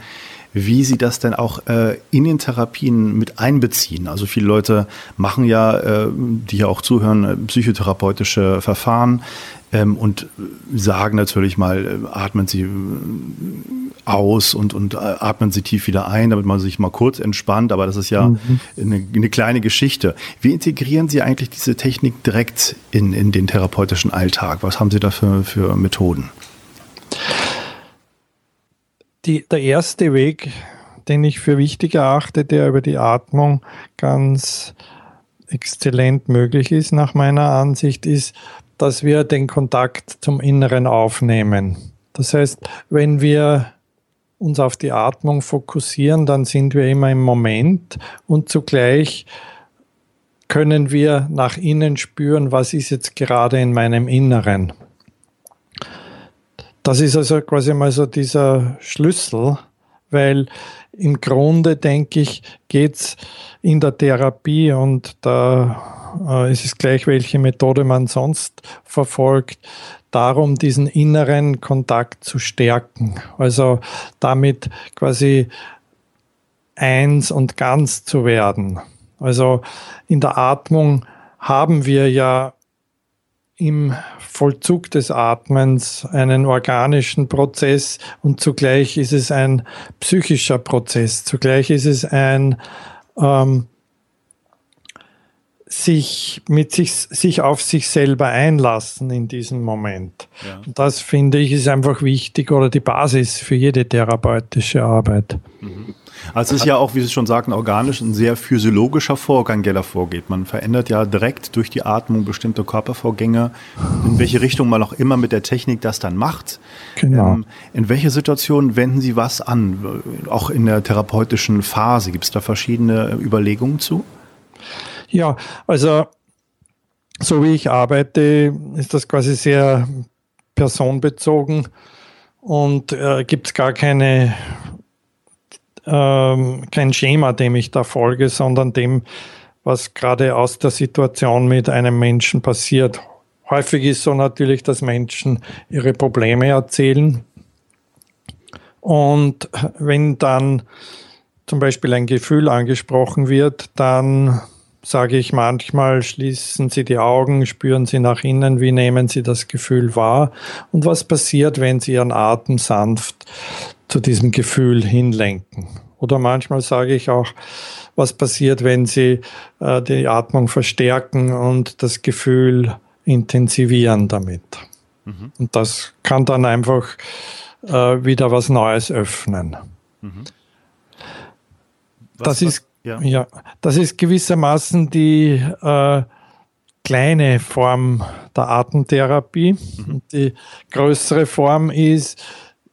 wie Sie das denn auch äh, in den Therapien mit einbeziehen. Also viele Leute machen ja, äh, die ja auch zuhören, äh, psychotherapeutische Verfahren ähm, und sagen natürlich mal, äh, atmen Sie äh, aus und, und äh, atmen Sie tief wieder ein, damit man sich mal kurz entspannt. Aber das ist ja mhm. eine, eine, kleine Geschichte. Wie integrieren Sie eigentlich diese Technik direkt in, in den therapeutischen Alltag? Was haben Sie da für, für Methoden? Die, der erste Weg, den ich für wichtig erachte, der über die Atmung ganz exzellent möglich ist, nach meiner Ansicht, ist, dass wir den Kontakt zum Inneren aufnehmen. Das heißt, wenn wir uns auf die Atmung fokussieren, dann sind wir immer im Moment und zugleich können wir nach innen spüren, was ist jetzt gerade in meinem Inneren. Das ist also quasi mal so dieser Schlüssel, weil im Grunde, denke ich, geht es in der Therapie und da äh, ist es gleich, welche Methode man sonst verfolgt, darum, diesen inneren Kontakt zu stärken. Also damit quasi eins und ganz zu werden. Also in der Atmung haben wir ja im Vollzug des Atmens einen organischen Prozess und zugleich ist es ein psychischer Prozess. Zugleich ist es ein ähm, sich mit sich, sich auf sich selber einlassen in diesem Moment. Ja. Und das finde ich ist einfach wichtig oder die Basis für jede therapeutische Arbeit. Mhm. Also es ist ja auch, wie Sie schon sagten, organisch ein sehr physiologischer Vorgang, der da vorgeht. Man verändert ja direkt durch die Atmung bestimmte Körpervorgänge, in welche Richtung man auch immer mit der Technik das dann macht. Genau. Ähm, in welche Situation wenden Sie was an? Auch in der therapeutischen Phase gibt es da verschiedene Überlegungen zu? Ja, also so wie ich arbeite, ist das quasi sehr personenbezogen und äh, gibt es gar keine, ähm, kein Schema, dem ich da folge, sondern dem, was gerade aus der Situation mit einem Menschen passiert. Häufig ist so natürlich, dass Menschen ihre Probleme erzählen. Und wenn dann zum Beispiel ein Gefühl angesprochen wird, dann sage ich manchmal, schließen Sie die Augen, spüren Sie nach innen, wie nehmen Sie das Gefühl wahr und was passiert, wenn Sie Ihren Atem sanft zu diesem Gefühl hinlenken. Oder manchmal sage ich auch, was passiert, wenn Sie äh, die Atmung verstärken und das Gefühl intensivieren damit. Mhm. Und das kann dann einfach äh, wieder was Neues öffnen. Mhm. Was, das ist ja. ja, das ist gewissermaßen die äh, kleine Form der Atemtherapie. Mhm. Die größere Form ist,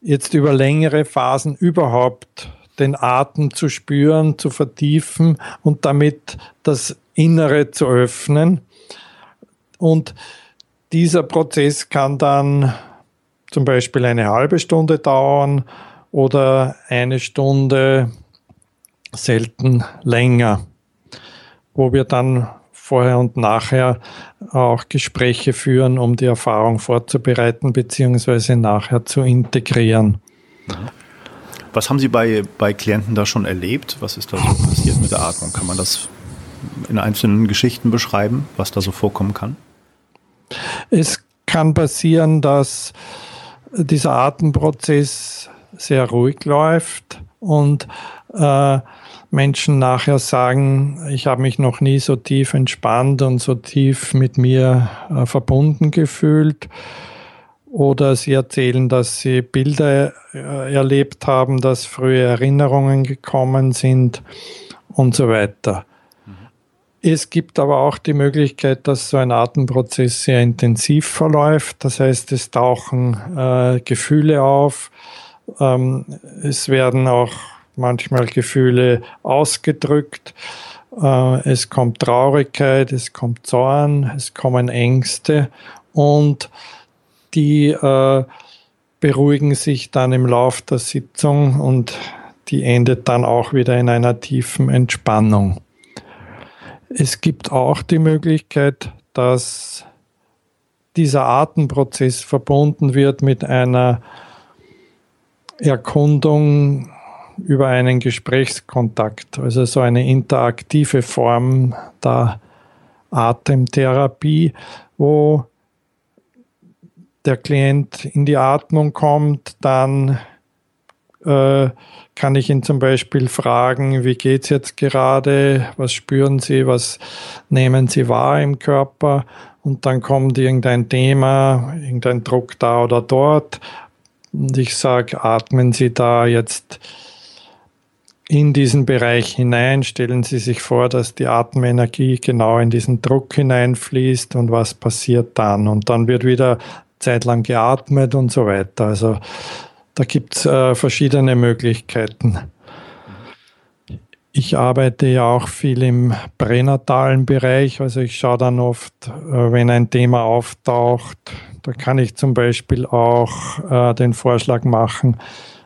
jetzt über längere Phasen überhaupt den Atem zu spüren, zu vertiefen und damit das Innere zu öffnen. Und dieser Prozess kann dann zum Beispiel eine halbe Stunde dauern oder eine Stunde selten länger, wo wir dann vorher und nachher auch Gespräche führen, um die Erfahrung vorzubereiten bzw. nachher zu integrieren. Was haben Sie bei, bei Klienten da schon erlebt? Was ist da so passiert mit der Atmung? Kann man das in einzelnen Geschichten beschreiben, was da so vorkommen kann? Es kann passieren, dass dieser Atemprozess sehr ruhig läuft und äh, Menschen nachher sagen, ich habe mich noch nie so tief entspannt und so tief mit mir äh, verbunden gefühlt. Oder sie erzählen, dass sie Bilder äh, erlebt haben, dass frühe Erinnerungen gekommen sind und so weiter. Mhm. Es gibt aber auch die Möglichkeit, dass so ein Atemprozess sehr intensiv verläuft. Das heißt, es tauchen äh, Gefühle auf. Ähm, es werden auch manchmal Gefühle ausgedrückt. Äh, es kommt Traurigkeit, es kommt Zorn, es kommen Ängste und die äh, beruhigen sich dann im Lauf der Sitzung und die endet dann auch wieder in einer tiefen Entspannung. Es gibt auch die Möglichkeit, dass dieser Atemprozess verbunden wird mit einer Erkundung über einen Gesprächskontakt, also so eine interaktive Form der Atemtherapie, wo der Klient in die Atmung kommt, dann äh, kann ich ihn zum Beispiel fragen, wie geht es jetzt gerade, was spüren Sie, was nehmen Sie wahr im Körper? Und dann kommt irgendein Thema, irgendein Druck da oder dort. Und ich sage, atmen Sie da jetzt in diesen Bereich hinein. Stellen Sie sich vor, dass die Atemenergie genau in diesen Druck hineinfließt und was passiert dann? Und dann wird wieder zeitlang geatmet und so weiter. Also da gibt es äh, verschiedene Möglichkeiten. Ich arbeite ja auch viel im pränatalen Bereich. Also ich schaue dann oft, äh, wenn ein Thema auftaucht, da kann ich zum Beispiel auch äh, den Vorschlag machen,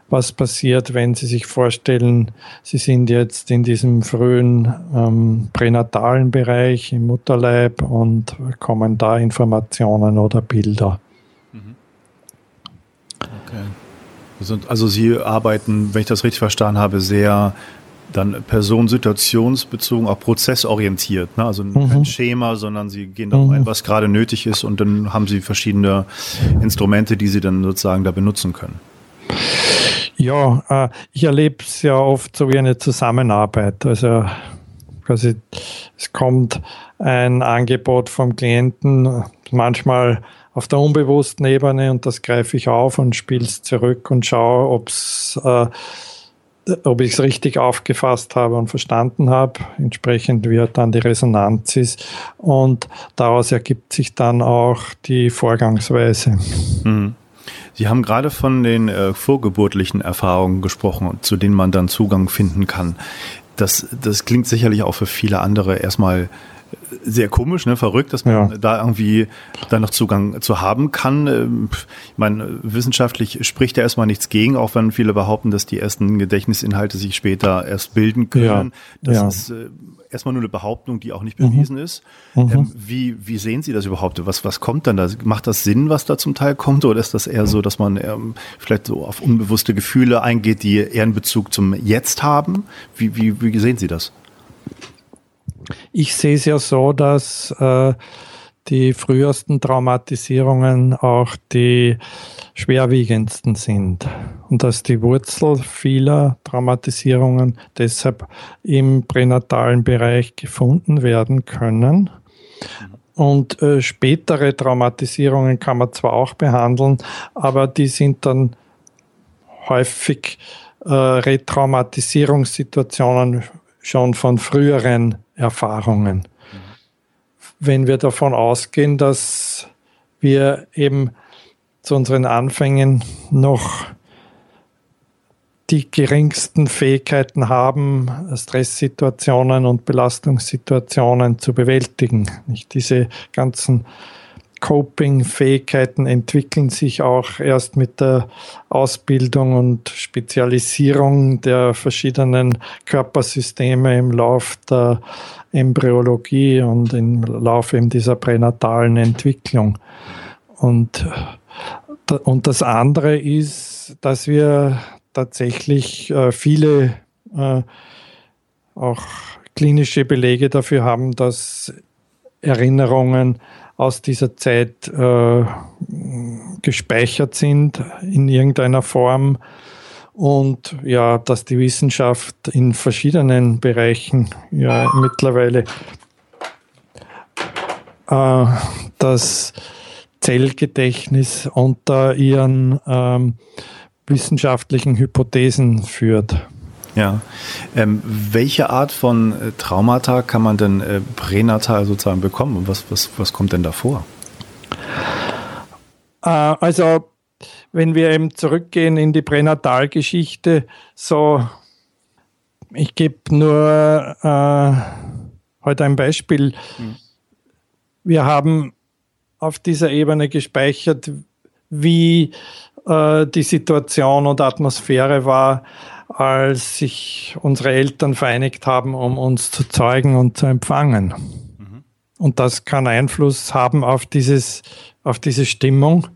was passiert, wenn Sie sich vorstellen, Sie sind jetzt in diesem frühen ähm, pränatalen Bereich im Mutterleib und kommen da Informationen oder Bilder. Okay. Also Sie arbeiten, wenn ich das richtig verstanden habe, sehr dann personensituationsbezogen, auch prozessorientiert. Ne? Also mhm. kein Schema, sondern Sie gehen darauf mhm. ein, was gerade nötig ist und dann haben Sie verschiedene Instrumente, die Sie dann sozusagen da benutzen können. Ja, äh, ich erlebe es ja oft so wie eine Zusammenarbeit. Also quasi, es kommt ein Angebot vom Klienten, manchmal auf der unbewussten Ebene und das greife ich auf und spiele es zurück und schaue, ob's, äh, ob ich es richtig aufgefasst habe und verstanden habe, entsprechend wie dann die Resonanz ist. Und daraus ergibt sich dann auch die Vorgangsweise. Mhm. Sie haben gerade von den äh, vorgeburtlichen Erfahrungen gesprochen, zu denen man dann Zugang finden kann. Das, das klingt sicherlich auch für viele andere erstmal sehr komisch, ne, verrückt, dass man ja. da irgendwie dann noch Zugang zu haben kann. Ähm, ich meine, wissenschaftlich spricht ja erstmal nichts gegen, auch wenn viele behaupten, dass die ersten Gedächtnisinhalte sich später erst bilden können. Ja. Das ja. ist äh, erstmal nur eine Behauptung, die auch nicht bewiesen mhm. ist. Mhm. Ähm, wie, wie sehen Sie das überhaupt? Was, was kommt dann da? Macht das Sinn, was da zum Teil kommt? Oder ist das eher so, dass man ähm, vielleicht so auf unbewusste Gefühle eingeht, die eher einen Bezug zum Jetzt haben? Wie, wie, wie sehen Sie das? Ich sehe es ja so, dass äh, die frühesten Traumatisierungen auch die schwerwiegendsten sind und dass die Wurzel vieler Traumatisierungen deshalb im pränatalen Bereich gefunden werden können. Und äh, spätere Traumatisierungen kann man zwar auch behandeln, aber die sind dann häufig äh, Retraumatisierungssituationen schon von früheren Erfahrungen. Wenn wir davon ausgehen, dass wir eben zu unseren Anfängen noch die geringsten Fähigkeiten haben, Stresssituationen und Belastungssituationen zu bewältigen. Nicht diese ganzen Coping-Fähigkeiten entwickeln sich auch erst mit der Ausbildung und Spezialisierung der verschiedenen Körpersysteme im Lauf der Embryologie und im Lauf eben dieser pränatalen Entwicklung. Und, und das andere ist, dass wir tatsächlich äh, viele äh, auch klinische Belege dafür haben, dass Erinnerungen aus dieser Zeit äh, gespeichert sind in irgendeiner Form und ja, dass die Wissenschaft in verschiedenen Bereichen ja mittlerweile äh, das Zellgedächtnis unter ihren ähm, wissenschaftlichen Hypothesen führt. Ja. Ähm, welche Art von äh, Traumata kann man denn äh, pränatal sozusagen bekommen und was, was, was kommt denn da vor? Äh, also, wenn wir eben zurückgehen in die Pränatalgeschichte, so, ich gebe nur äh, heute ein Beispiel. Hm. Wir haben auf dieser Ebene gespeichert, wie äh, die Situation und Atmosphäre war, als sich unsere Eltern vereinigt haben, um uns zu zeugen und zu empfangen. Mhm. Und das kann Einfluss haben auf, dieses, auf diese Stimmung,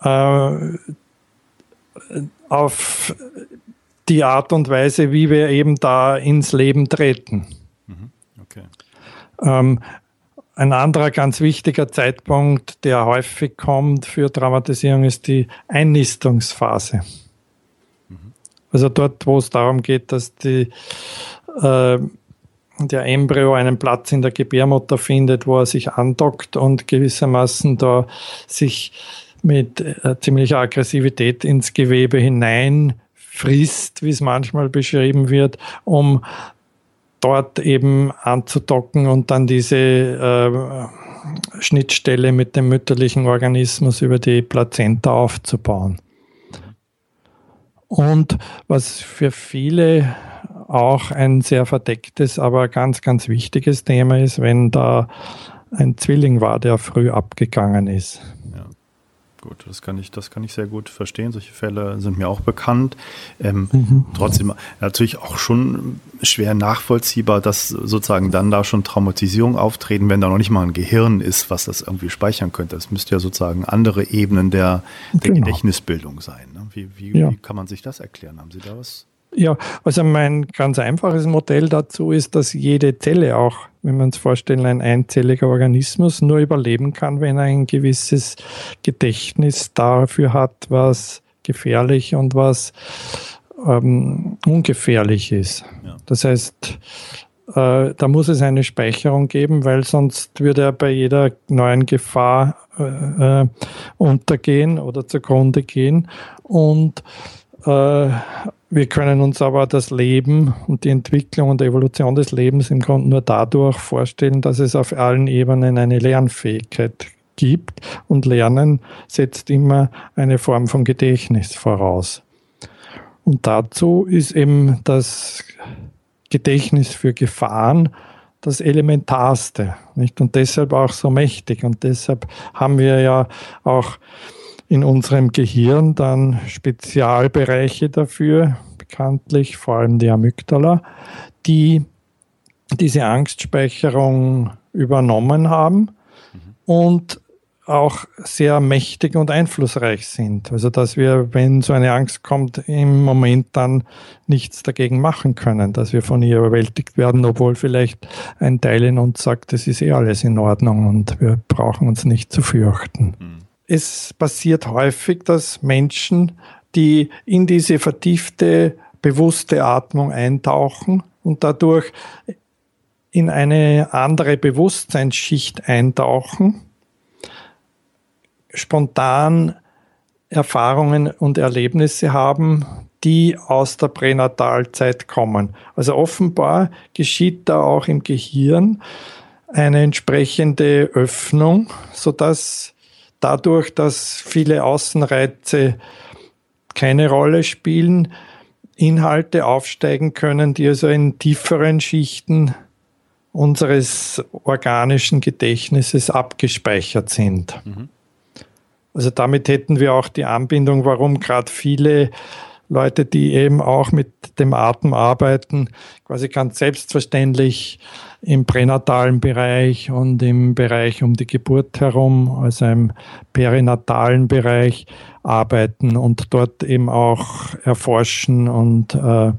äh, auf die Art und Weise, wie wir eben da ins Leben treten. Mhm. Okay. Ähm, ein anderer ganz wichtiger Zeitpunkt, der häufig kommt für Traumatisierung, ist die Einnistungsphase. Also dort, wo es darum geht, dass die, äh, der Embryo einen Platz in der Gebärmutter findet, wo er sich andockt und gewissermaßen da sich mit äh, ziemlicher Aggressivität ins Gewebe hinein frisst, wie es manchmal beschrieben wird, um dort eben anzudocken und dann diese äh, Schnittstelle mit dem mütterlichen Organismus über die Plazenta aufzubauen. Und was für viele auch ein sehr verdecktes, aber ganz, ganz wichtiges Thema ist, wenn da ein Zwilling war, der früh abgegangen ist. Gut, das kann ich, das kann ich sehr gut verstehen. Solche Fälle sind mir auch bekannt. Ähm, mhm. Trotzdem natürlich auch schon schwer nachvollziehbar, dass sozusagen dann da schon Traumatisierung auftreten, wenn da noch nicht mal ein Gehirn ist, was das irgendwie speichern könnte. Das müsste ja sozusagen andere Ebenen der, der genau. Gedächtnisbildung sein. Wie, wie, ja. wie kann man sich das erklären? Haben Sie da was? Ja, also mein ganz einfaches Modell dazu ist, dass jede Zelle auch, wenn man es vorstellen, ein einzelliger Organismus nur überleben kann, wenn er ein gewisses Gedächtnis dafür hat, was gefährlich und was ähm, ungefährlich ist. Ja. Das heißt, äh, da muss es eine Speicherung geben, weil sonst würde er bei jeder neuen Gefahr äh, äh untergehen oder zugrunde gehen. Und äh, wir können uns aber das Leben und die Entwicklung und Evolution des Lebens im Grunde nur dadurch vorstellen, dass es auf allen Ebenen eine Lernfähigkeit gibt. Und Lernen setzt immer eine Form von Gedächtnis voraus. Und dazu ist eben das Gedächtnis für Gefahren das Elementarste. Nicht? Und deshalb auch so mächtig. Und deshalb haben wir ja auch in unserem Gehirn dann Spezialbereiche dafür, bekanntlich vor allem die Amygdala, die diese Angstspeicherung übernommen haben mhm. und auch sehr mächtig und einflussreich sind. Also dass wir, wenn so eine Angst kommt, im Moment dann nichts dagegen machen können, dass wir von ihr überwältigt werden, obwohl vielleicht ein Teil in uns sagt, es ist eh alles in Ordnung und wir brauchen uns nicht zu fürchten. Mhm es passiert häufig, dass Menschen, die in diese vertiefte, bewusste Atmung eintauchen und dadurch in eine andere Bewusstseinsschicht eintauchen, spontan Erfahrungen und Erlebnisse haben, die aus der Pränatalzeit kommen. Also offenbar geschieht da auch im Gehirn eine entsprechende Öffnung, sodass dadurch, dass viele Außenreize keine Rolle spielen, Inhalte aufsteigen können, die also in tieferen Schichten unseres organischen Gedächtnisses abgespeichert sind. Mhm. Also damit hätten wir auch die Anbindung, warum gerade viele Leute, die eben auch mit dem Atem arbeiten, quasi ganz selbstverständlich im pränatalen Bereich und im Bereich um die Geburt herum, also im perinatalen Bereich arbeiten und dort eben auch erforschen und äh,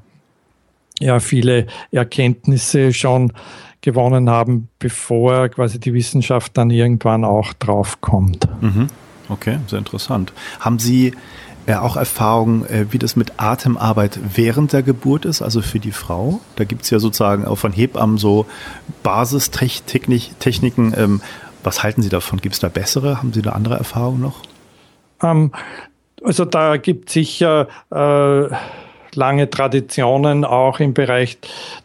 ja viele Erkenntnisse schon gewonnen haben, bevor quasi die Wissenschaft dann irgendwann auch draufkommt. Mhm. Okay, sehr interessant. Haben Sie äh, auch Erfahrungen, äh, wie das mit Atemarbeit während der Geburt ist, also für die Frau. Da gibt es ja sozusagen auch von Hebammen so Basistechniken. Ähm, was halten Sie davon? Gibt es da bessere? Haben Sie da andere Erfahrungen noch? Ähm, also da gibt es sicher äh, lange Traditionen auch im Bereich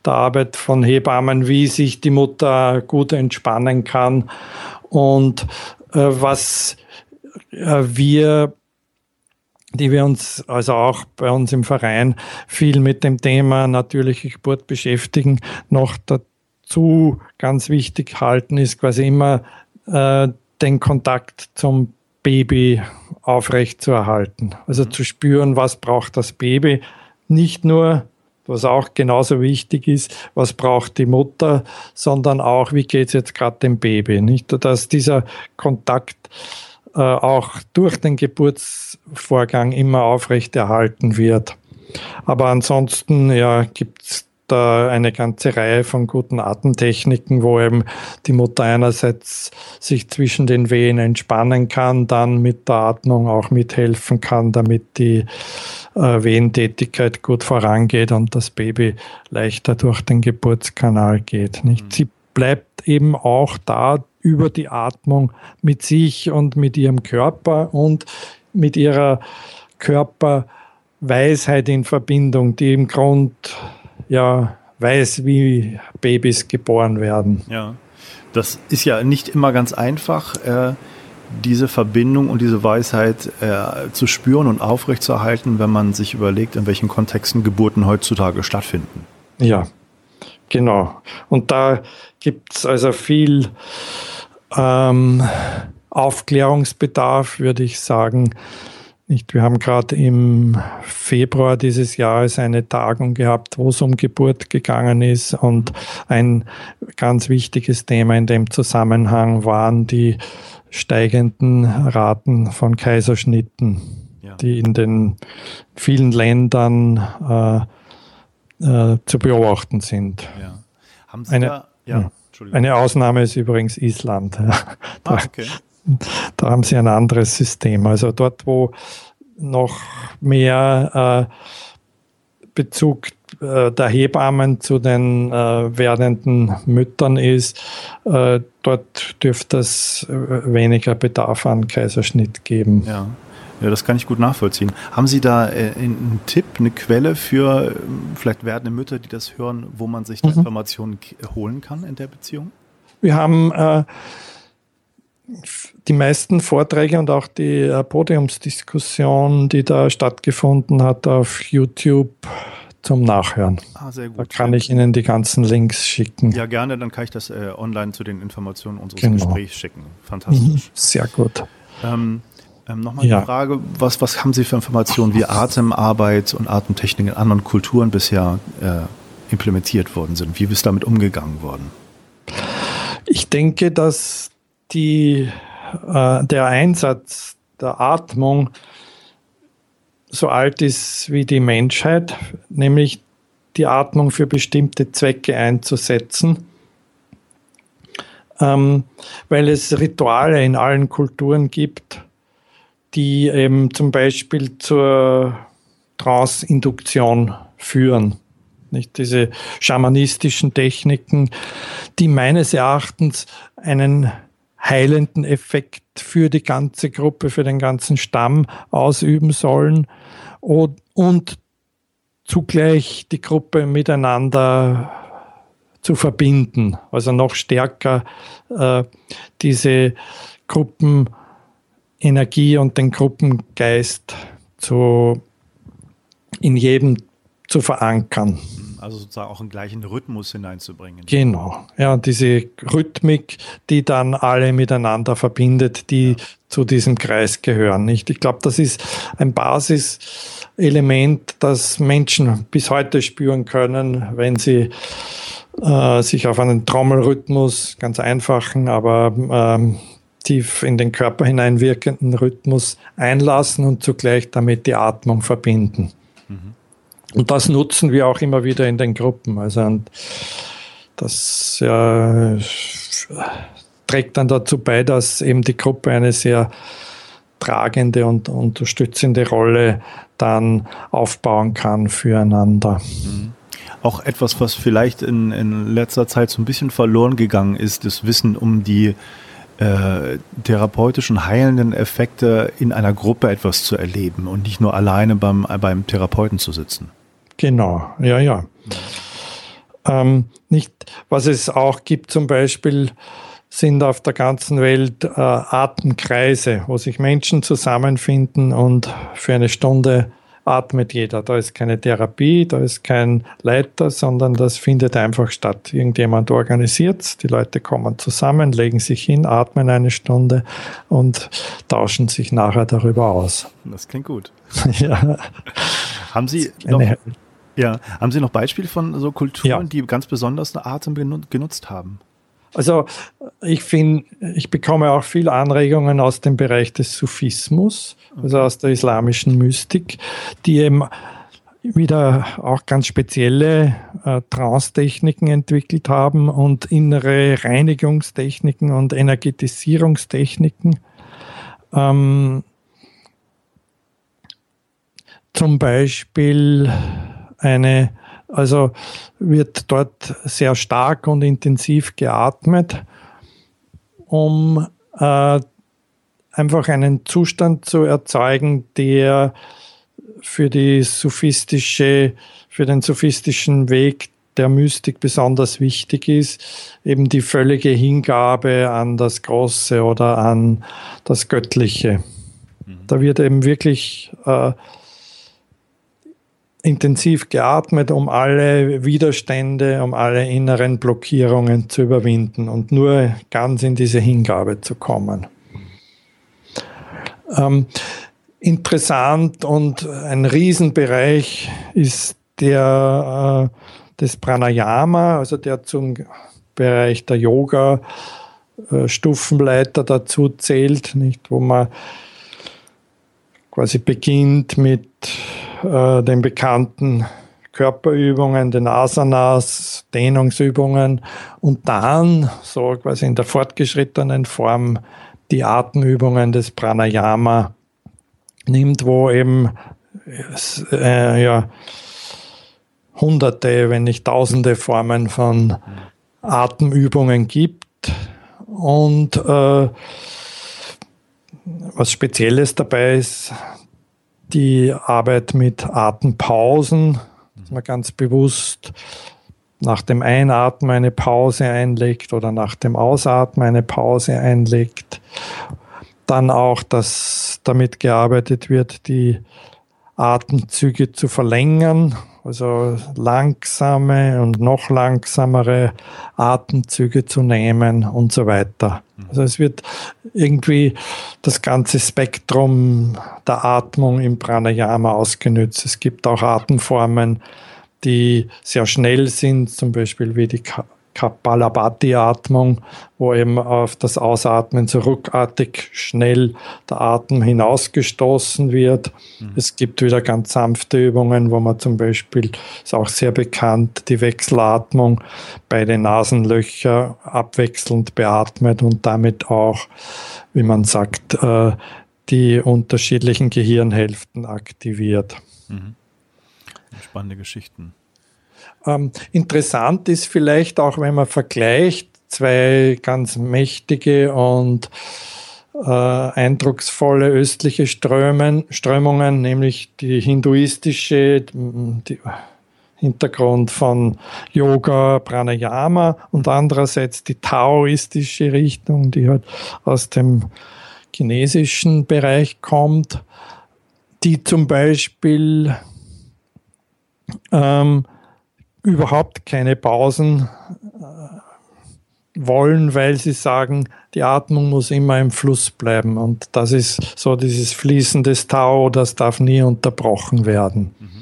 der Arbeit von Hebammen, wie sich die Mutter gut entspannen kann. Und äh, was wir die wir uns also auch bei uns im Verein viel mit dem Thema natürliche Geburt beschäftigen, noch dazu ganz wichtig halten, ist quasi immer äh, den Kontakt zum Baby aufrecht zu erhalten. Also zu spüren, was braucht das Baby. Nicht nur, was auch genauso wichtig ist, was braucht die Mutter, sondern auch, wie geht es jetzt gerade dem Baby. Nicht, dass dieser Kontakt äh, auch durch den Geburtsvorgang immer aufrechterhalten wird. Aber ansonsten ja, gibt es da eine ganze Reihe von guten Atemtechniken, wo eben die Mutter einerseits sich zwischen den Wehen entspannen kann, dann mit der Atmung auch mithelfen kann, damit die äh, Wehentätigkeit gut vorangeht und das Baby leichter durch den Geburtskanal geht. Nicht? Mhm. Sie bleibt eben auch da über die Atmung mit sich und mit ihrem Körper und mit ihrer Körperweisheit in Verbindung, die im Grund ja weiß, wie Babys geboren werden. Ja, das ist ja nicht immer ganz einfach, äh, diese Verbindung und diese Weisheit äh, zu spüren und aufrechtzuerhalten, wenn man sich überlegt, in welchen Kontexten Geburten heutzutage stattfinden. Ja, genau. Und da gibt es also viel ähm, Aufklärungsbedarf, würde ich sagen. Nicht, wir haben gerade im Februar dieses Jahres eine Tagung gehabt, wo es um Geburt gegangen ist. Und ein ganz wichtiges Thema in dem Zusammenhang waren die steigenden Raten von Kaiserschnitten, ja. die in den vielen Ländern äh, äh, zu beobachten sind. Ja. Haben Sie eine, da, ja, eine Ausnahme ist übrigens Island. Da, ah, okay. da haben sie ein anderes System. Also dort, wo noch mehr äh, Bezug äh, der Hebammen zu den äh, werdenden Müttern ist, äh, dort dürfte es äh, weniger Bedarf an Kaiserschnitt geben. Ja. Ja, das kann ich gut nachvollziehen. Haben Sie da äh, einen Tipp, eine Quelle für vielleicht werdende Mütter, die das hören, wo man sich mhm. Informationen holen kann in der Beziehung? Wir haben äh, die meisten Vorträge und auch die äh, Podiumsdiskussion, die da stattgefunden hat, auf YouTube zum Nachhören. Ah, sehr gut. Da kann ich Ihnen die ganzen Links schicken. Ja, gerne, dann kann ich das äh, online zu den Informationen unseres genau. Gesprächs schicken. Fantastisch. Mhm, sehr gut. Ähm, ähm, Nochmal ja. die Frage, was, was haben Sie für Informationen, wie Atemarbeit und Atemtechnik in anderen Kulturen bisher äh, implementiert worden sind? Wie ist damit umgegangen worden? Ich denke, dass die, äh, der Einsatz der Atmung so alt ist wie die Menschheit, nämlich die Atmung für bestimmte Zwecke einzusetzen, ähm, weil es Rituale in allen Kulturen gibt, die eben zum Beispiel zur Trance-Induktion führen. Nicht diese schamanistischen Techniken, die meines Erachtens einen heilenden Effekt für die ganze Gruppe, für den ganzen Stamm ausüben sollen und, zugleich die Gruppe miteinander zu verbinden, also noch stärker äh, diese Gruppenenergie und den Gruppengeist zu, in jedem zu verankern. Also sozusagen auch einen gleichen Rhythmus hineinzubringen. Genau, ja, diese Rhythmik, die dann alle miteinander verbindet, die ja. zu diesem Kreis gehören. Nicht? Ich glaube, das ist ein Basiselement, das Menschen bis heute spüren können, wenn sie äh, sich auf einen Trommelrhythmus, ganz einfachen, aber ähm, tief in den Körper hineinwirkenden Rhythmus einlassen und zugleich damit die Atmung verbinden. Mhm. Und das nutzen wir auch immer wieder in den Gruppen. Also das ja, trägt dann dazu bei, dass eben die Gruppe eine sehr tragende und unterstützende Rolle dann aufbauen kann füreinander. Mhm. Auch etwas, was vielleicht in, in letzter Zeit so ein bisschen verloren gegangen ist, das Wissen um die äh, therapeutischen, heilenden Effekte in einer Gruppe etwas zu erleben und nicht nur alleine beim, beim Therapeuten zu sitzen. Genau, ja, ja. Ähm, nicht, was es auch gibt zum Beispiel, sind auf der ganzen Welt äh, Atemkreise, wo sich Menschen zusammenfinden und für eine Stunde atmet jeder. Da ist keine Therapie, da ist kein Leiter, sondern das findet einfach statt. Irgendjemand organisiert die Leute kommen zusammen, legen sich hin, atmen eine Stunde und tauschen sich nachher darüber aus. Das klingt gut. ja. Haben Sie noch, ja, haben Sie noch Beispiele von so Kulturen, ja. die ganz besonders eine Atem genutzt haben? Also ich finde, ich bekomme auch viele Anregungen aus dem Bereich des Sufismus, also aus der islamischen Mystik, die eben wieder auch ganz spezielle äh, Trance-Techniken entwickelt haben und innere Reinigungstechniken und Energetisierungstechniken. Ähm, zum Beispiel eine, also wird dort sehr stark und intensiv geatmet, um äh, einfach einen Zustand zu erzeugen, der für die sophistische, für den sophistischen Weg der Mystik besonders wichtig ist, eben die völlige Hingabe an das Große oder an das Göttliche. Mhm. Da wird eben wirklich äh, intensiv geatmet, um alle Widerstände, um alle inneren Blockierungen zu überwinden und nur ganz in diese Hingabe zu kommen. Ähm, interessant und ein Riesenbereich ist der äh, des Pranayama, also der zum Bereich der Yoga äh, Stufenleiter dazu zählt, nicht, wo man quasi beginnt mit äh, den bekannten Körperübungen, den Asanas, Dehnungsübungen und dann so quasi in der fortgeschrittenen Form die Atemübungen des Pranayama nimmt, wo eben äh, ja, hunderte, wenn nicht tausende Formen von Atemübungen gibt. Und äh, was Spezielles dabei ist, die Arbeit mit Atempausen, dass man ganz bewusst nach dem Einatmen eine Pause einlegt oder nach dem Ausatmen eine Pause einlegt. Dann auch, dass damit gearbeitet wird, die Atemzüge zu verlängern, also langsame und noch langsamere Atemzüge zu nehmen und so weiter. Also es wird irgendwie das ganze Spektrum der Atmung im Pranayama ausgenützt. Es gibt auch Atemformen, die sehr schnell sind, zum Beispiel wie die Kapalabhati-Atmung, wo eben auf das Ausatmen so ruckartig schnell der Atem hinausgestoßen wird. Mhm. Es gibt wieder ganz sanfte Übungen, wo man zum Beispiel, ist auch sehr bekannt, die Wechselatmung bei den Nasenlöchern abwechselnd beatmet und damit auch, wie man sagt, äh, die unterschiedlichen Gehirnhälften aktiviert. Mhm. Spannende Geschichten. Ähm, interessant ist vielleicht auch, wenn man vergleicht zwei ganz mächtige und äh, eindrucksvolle östliche Strömen, Strömungen, nämlich die hinduistische, die Hintergrund von Yoga, Pranayama und andererseits die taoistische Richtung, die halt aus dem chinesischen Bereich kommt, die zum Beispiel ähm, überhaupt keine Pausen äh, wollen, weil sie sagen, die Atmung muss immer im Fluss bleiben. Und das ist so dieses Fließen des Tau, das darf nie unterbrochen werden. Mhm.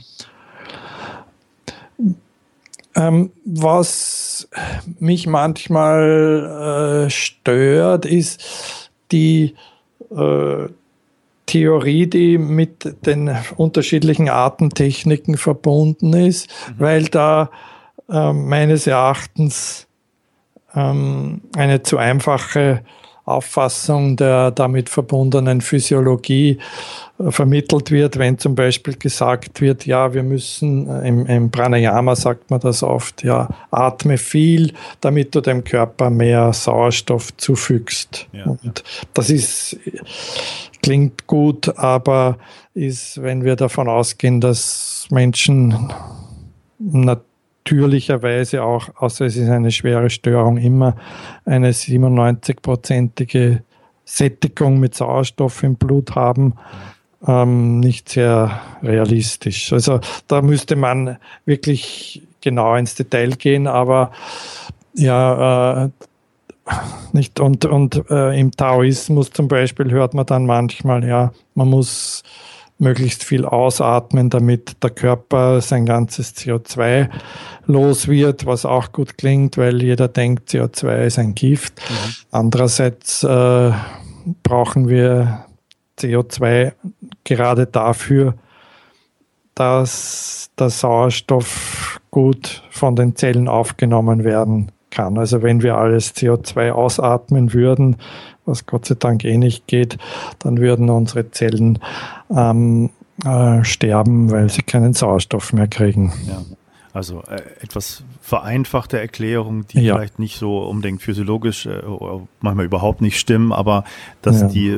Ähm, was mich manchmal äh, stört, ist die äh, Theorie, die mit den unterschiedlichen Artentechniken verbunden ist, mhm. weil da äh, meines Erachtens ähm, eine zu einfache Auffassung der damit verbundenen Physiologie äh, vermittelt wird, wenn zum Beispiel gesagt wird, ja, wir müssen, äh, im, im, Pranayama sagt man das oft, ja, atme viel, damit du dem Körper mehr Sauerstoff zufügst. Ja, Und ja. das ist, klingt gut, aber ist, wenn wir davon ausgehen, dass Menschen natürlicherweise auch, außer es ist eine schwere Störung, immer eine 97-prozentige Sättigung mit Sauerstoff im Blut haben, ähm, nicht sehr realistisch. Also da müsste man wirklich genau ins Detail gehen, aber ja, äh, nicht und, und äh, im Taoismus zum Beispiel hört man dann manchmal, ja, man muss möglichst viel ausatmen, damit der Körper sein ganzes CO2 los wird, was auch gut klingt, weil jeder denkt, CO2 ist ein Gift. Mhm. Andererseits äh, brauchen wir CO2 gerade dafür, dass der Sauerstoff gut von den Zellen aufgenommen werden kann. Also wenn wir alles CO2 ausatmen würden, was Gott sei Dank eh nicht geht, dann würden unsere Zellen ähm, äh, sterben, weil sie keinen Sauerstoff mehr kriegen. Ja. Also äh, etwas vereinfachte Erklärung, die ja. vielleicht nicht so unbedingt physiologisch äh, manchmal überhaupt nicht stimmen, aber dass ja. die,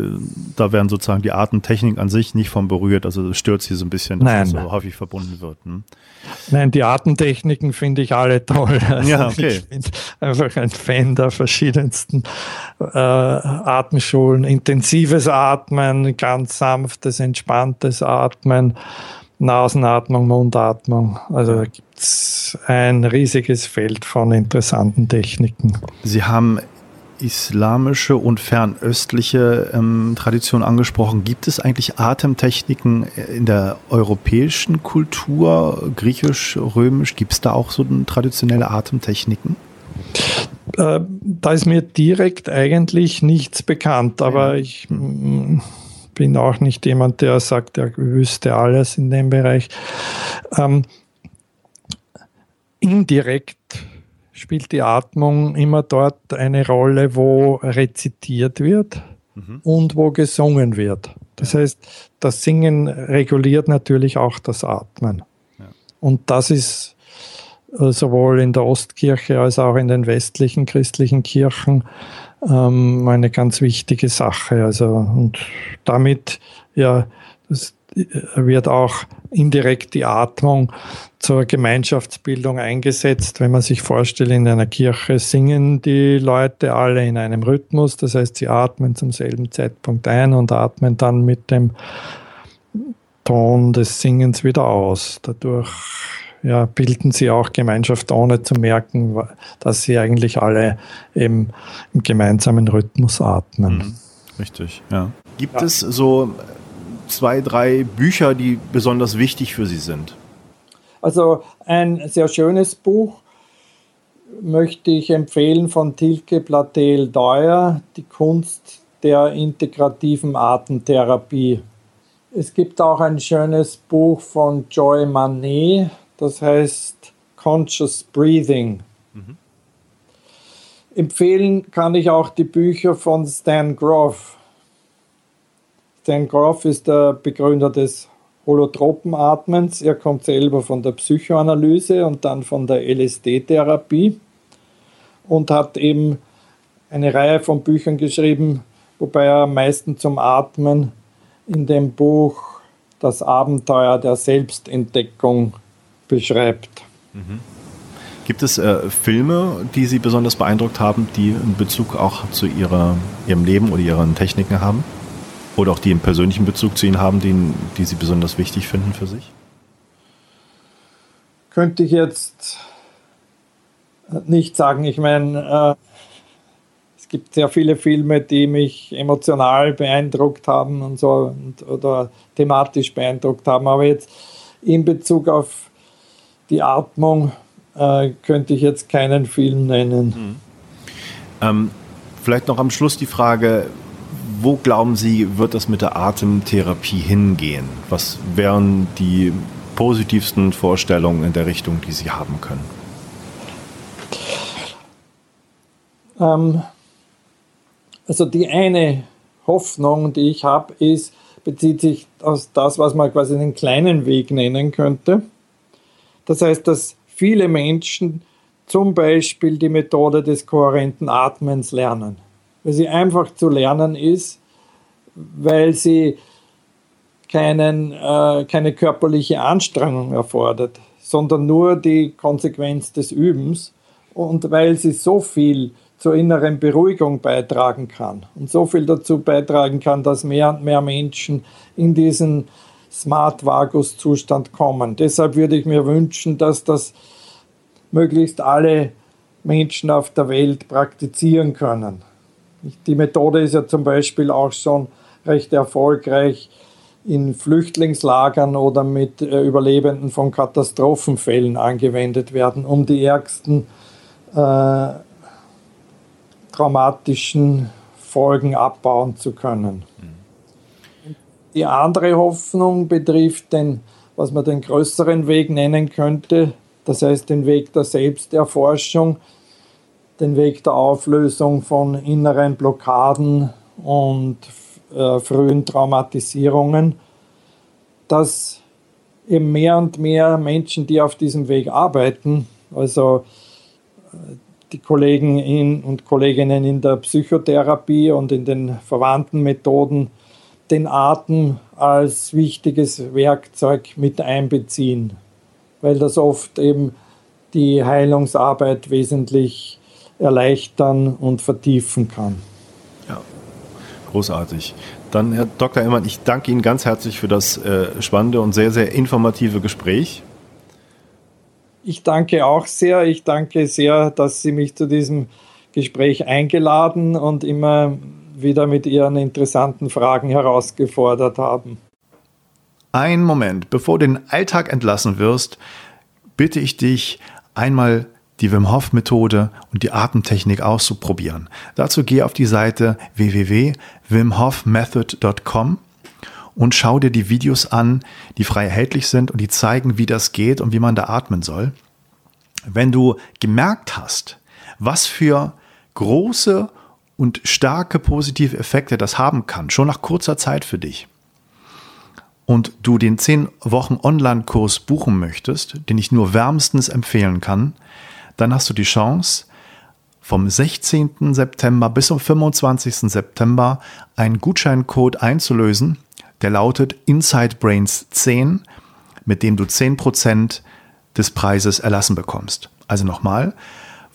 da werden sozusagen die Artentechnik an sich nicht von berührt, also stört sie so ein bisschen, dass Nein. das so häufig verbunden wird. Hm? Nein, die Artentechniken finde ich alle toll. Also ja, okay. Ich bin einfach ein Fan der verschiedensten äh, Atemschulen. Intensives Atmen, ganz sanftes, entspanntes Atmen. Nasenatmung, Mundatmung. Also da gibt es ein riesiges Feld von interessanten Techniken. Sie haben islamische und fernöstliche ähm, Tradition angesprochen. Gibt es eigentlich Atemtechniken in der europäischen Kultur, griechisch, römisch? Gibt es da auch so traditionelle Atemtechniken? Äh, da ist mir direkt eigentlich nichts bekannt, aber ich bin auch nicht jemand, der sagt, er wüsste alles in dem Bereich. Ähm, indirekt spielt die Atmung immer dort eine Rolle, wo rezitiert wird mhm. und wo gesungen wird. Das heißt, das Singen reguliert natürlich auch das Atmen. Ja. Und das ist äh, sowohl in der Ostkirche als auch in den westlichen christlichen Kirchen ähm, eine ganz wichtige Sache. Also, und damit, ja, das wird auch indirekt die Atmung zur Gemeinschaftsbildung eingesetzt. Wenn man sich vorstellt, in einer Kirche singen die Leute alle in einem Rhythmus, das heißt, sie atmen zum selben Zeitpunkt ein und atmen dann mit dem Ton des Singens wieder aus. Dadurch ja, bilden sie auch Gemeinschaft, ohne zu merken, dass sie eigentlich alle eben im gemeinsamen Rhythmus atmen. Mhm. Richtig, ja. Gibt ja. es so zwei, drei Bücher, die besonders wichtig für Sie sind? Also ein sehr schönes Buch möchte ich empfehlen von Tilke Platel Deuer, Die Kunst der integrativen Artentherapie. Es gibt auch ein schönes Buch von Joy Manet, das heißt Conscious Breathing. Mhm. Empfehlen kann ich auch die Bücher von Stan Groff. Stan Groff ist der Begründer des Holotropenatmens. Er kommt selber von der Psychoanalyse und dann von der LSD-Therapie und hat eben eine Reihe von Büchern geschrieben, wobei er am meisten zum Atmen in dem Buch Das Abenteuer der Selbstentdeckung beschreibt. Mhm. Gibt es äh, Filme, die Sie besonders beeindruckt haben, die in Bezug auch zu ihrer, Ihrem Leben oder Ihren Techniken haben? Oder auch die einen persönlichen Bezug zu Ihnen haben, die, die Sie besonders wichtig finden für sich? Könnte ich jetzt nicht sagen. Ich meine, äh, es gibt sehr viele Filme, die mich emotional beeindruckt haben und so und, oder thematisch beeindruckt haben. Aber jetzt in Bezug auf die Atmung äh, könnte ich jetzt keinen Film nennen. Mhm. Ähm, vielleicht noch am Schluss die Frage, wo glauben Sie, wird das mit der Atemtherapie hingehen? Was wären die positivsten Vorstellungen in der Richtung, die Sie haben können? Ähm, also die eine Hoffnung, die ich habe, ist, bezieht sich auf das, was man quasi den kleinen Weg nennen könnte. Das heißt, dass viele Menschen zum Beispiel die Methode des kohärenten Atmens lernen, weil sie einfach zu lernen ist, weil sie keinen, äh, keine körperliche Anstrengung erfordert, sondern nur die Konsequenz des Übens und weil sie so viel zur inneren Beruhigung beitragen kann und so viel dazu beitragen kann, dass mehr und mehr Menschen in diesen Smart Vagus Zustand kommen. Deshalb würde ich mir wünschen, dass das möglichst alle Menschen auf der Welt praktizieren können. Die Methode ist ja zum Beispiel auch schon recht erfolgreich in Flüchtlingslagern oder mit äh, Überlebenden von Katastrophenfällen angewendet werden, um die ärgsten äh, traumatischen Folgen abbauen zu können. Mhm. Die andere Hoffnung betrifft den was man den größeren Weg nennen könnte, das heißt den Weg der Selbsterforschung, den Weg der Auflösung von inneren Blockaden und äh, frühen Traumatisierungen, dass eben mehr und mehr Menschen, die auf diesem Weg arbeiten, also äh, die Kollegen und Kolleginnen in der Psychotherapie und in den verwandten Methoden, den Atem als wichtiges Werkzeug mit einbeziehen, weil das oft eben die Heilungsarbeit wesentlich erleichtern und vertiefen kann. Ja, großartig. Dann, Herr Dr. Emmert, ich danke Ihnen ganz herzlich für das äh, spannende und sehr, sehr informative Gespräch. Ich danke auch sehr. Ich danke sehr, dass Sie mich zu diesem Gespräch eingeladen und immer wieder mit Ihren interessanten Fragen herausgefordert haben. Ein Moment, bevor du den Alltag entlassen wirst, bitte ich dich einmal die Wim Hof Methode und die Atemtechnik auszuprobieren. Dazu geh auf die Seite www.wimhofmethod.com und schau dir die Videos an, die frei erhältlich sind und die zeigen, wie das geht und wie man da atmen soll. Wenn du gemerkt hast, was für große und starke positive Effekte das haben kann, schon nach kurzer Zeit für dich, und du den 10 Wochen Online-Kurs buchen möchtest, den ich nur wärmstens empfehlen kann, dann hast du die Chance, vom 16. September bis zum 25. September einen Gutscheincode einzulösen, der lautet Inside Brains 10, mit dem du 10% des Preises erlassen bekommst. Also nochmal,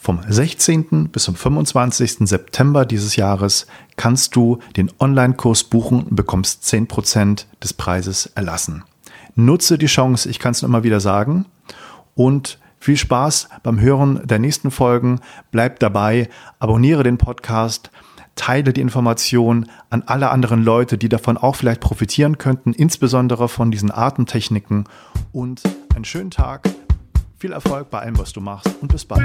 vom 16. bis zum 25. September dieses Jahres kannst du den Online-Kurs buchen und bekommst 10% des Preises erlassen. Nutze die Chance, ich kann es immer wieder sagen, und viel Spaß beim Hören der nächsten Folgen. Bleib dabei, abonniere den Podcast, teile die Information an alle anderen Leute, die davon auch vielleicht profitieren könnten, insbesondere von diesen Atemtechniken. Und einen schönen Tag, viel Erfolg bei allem, was du machst und bis bald.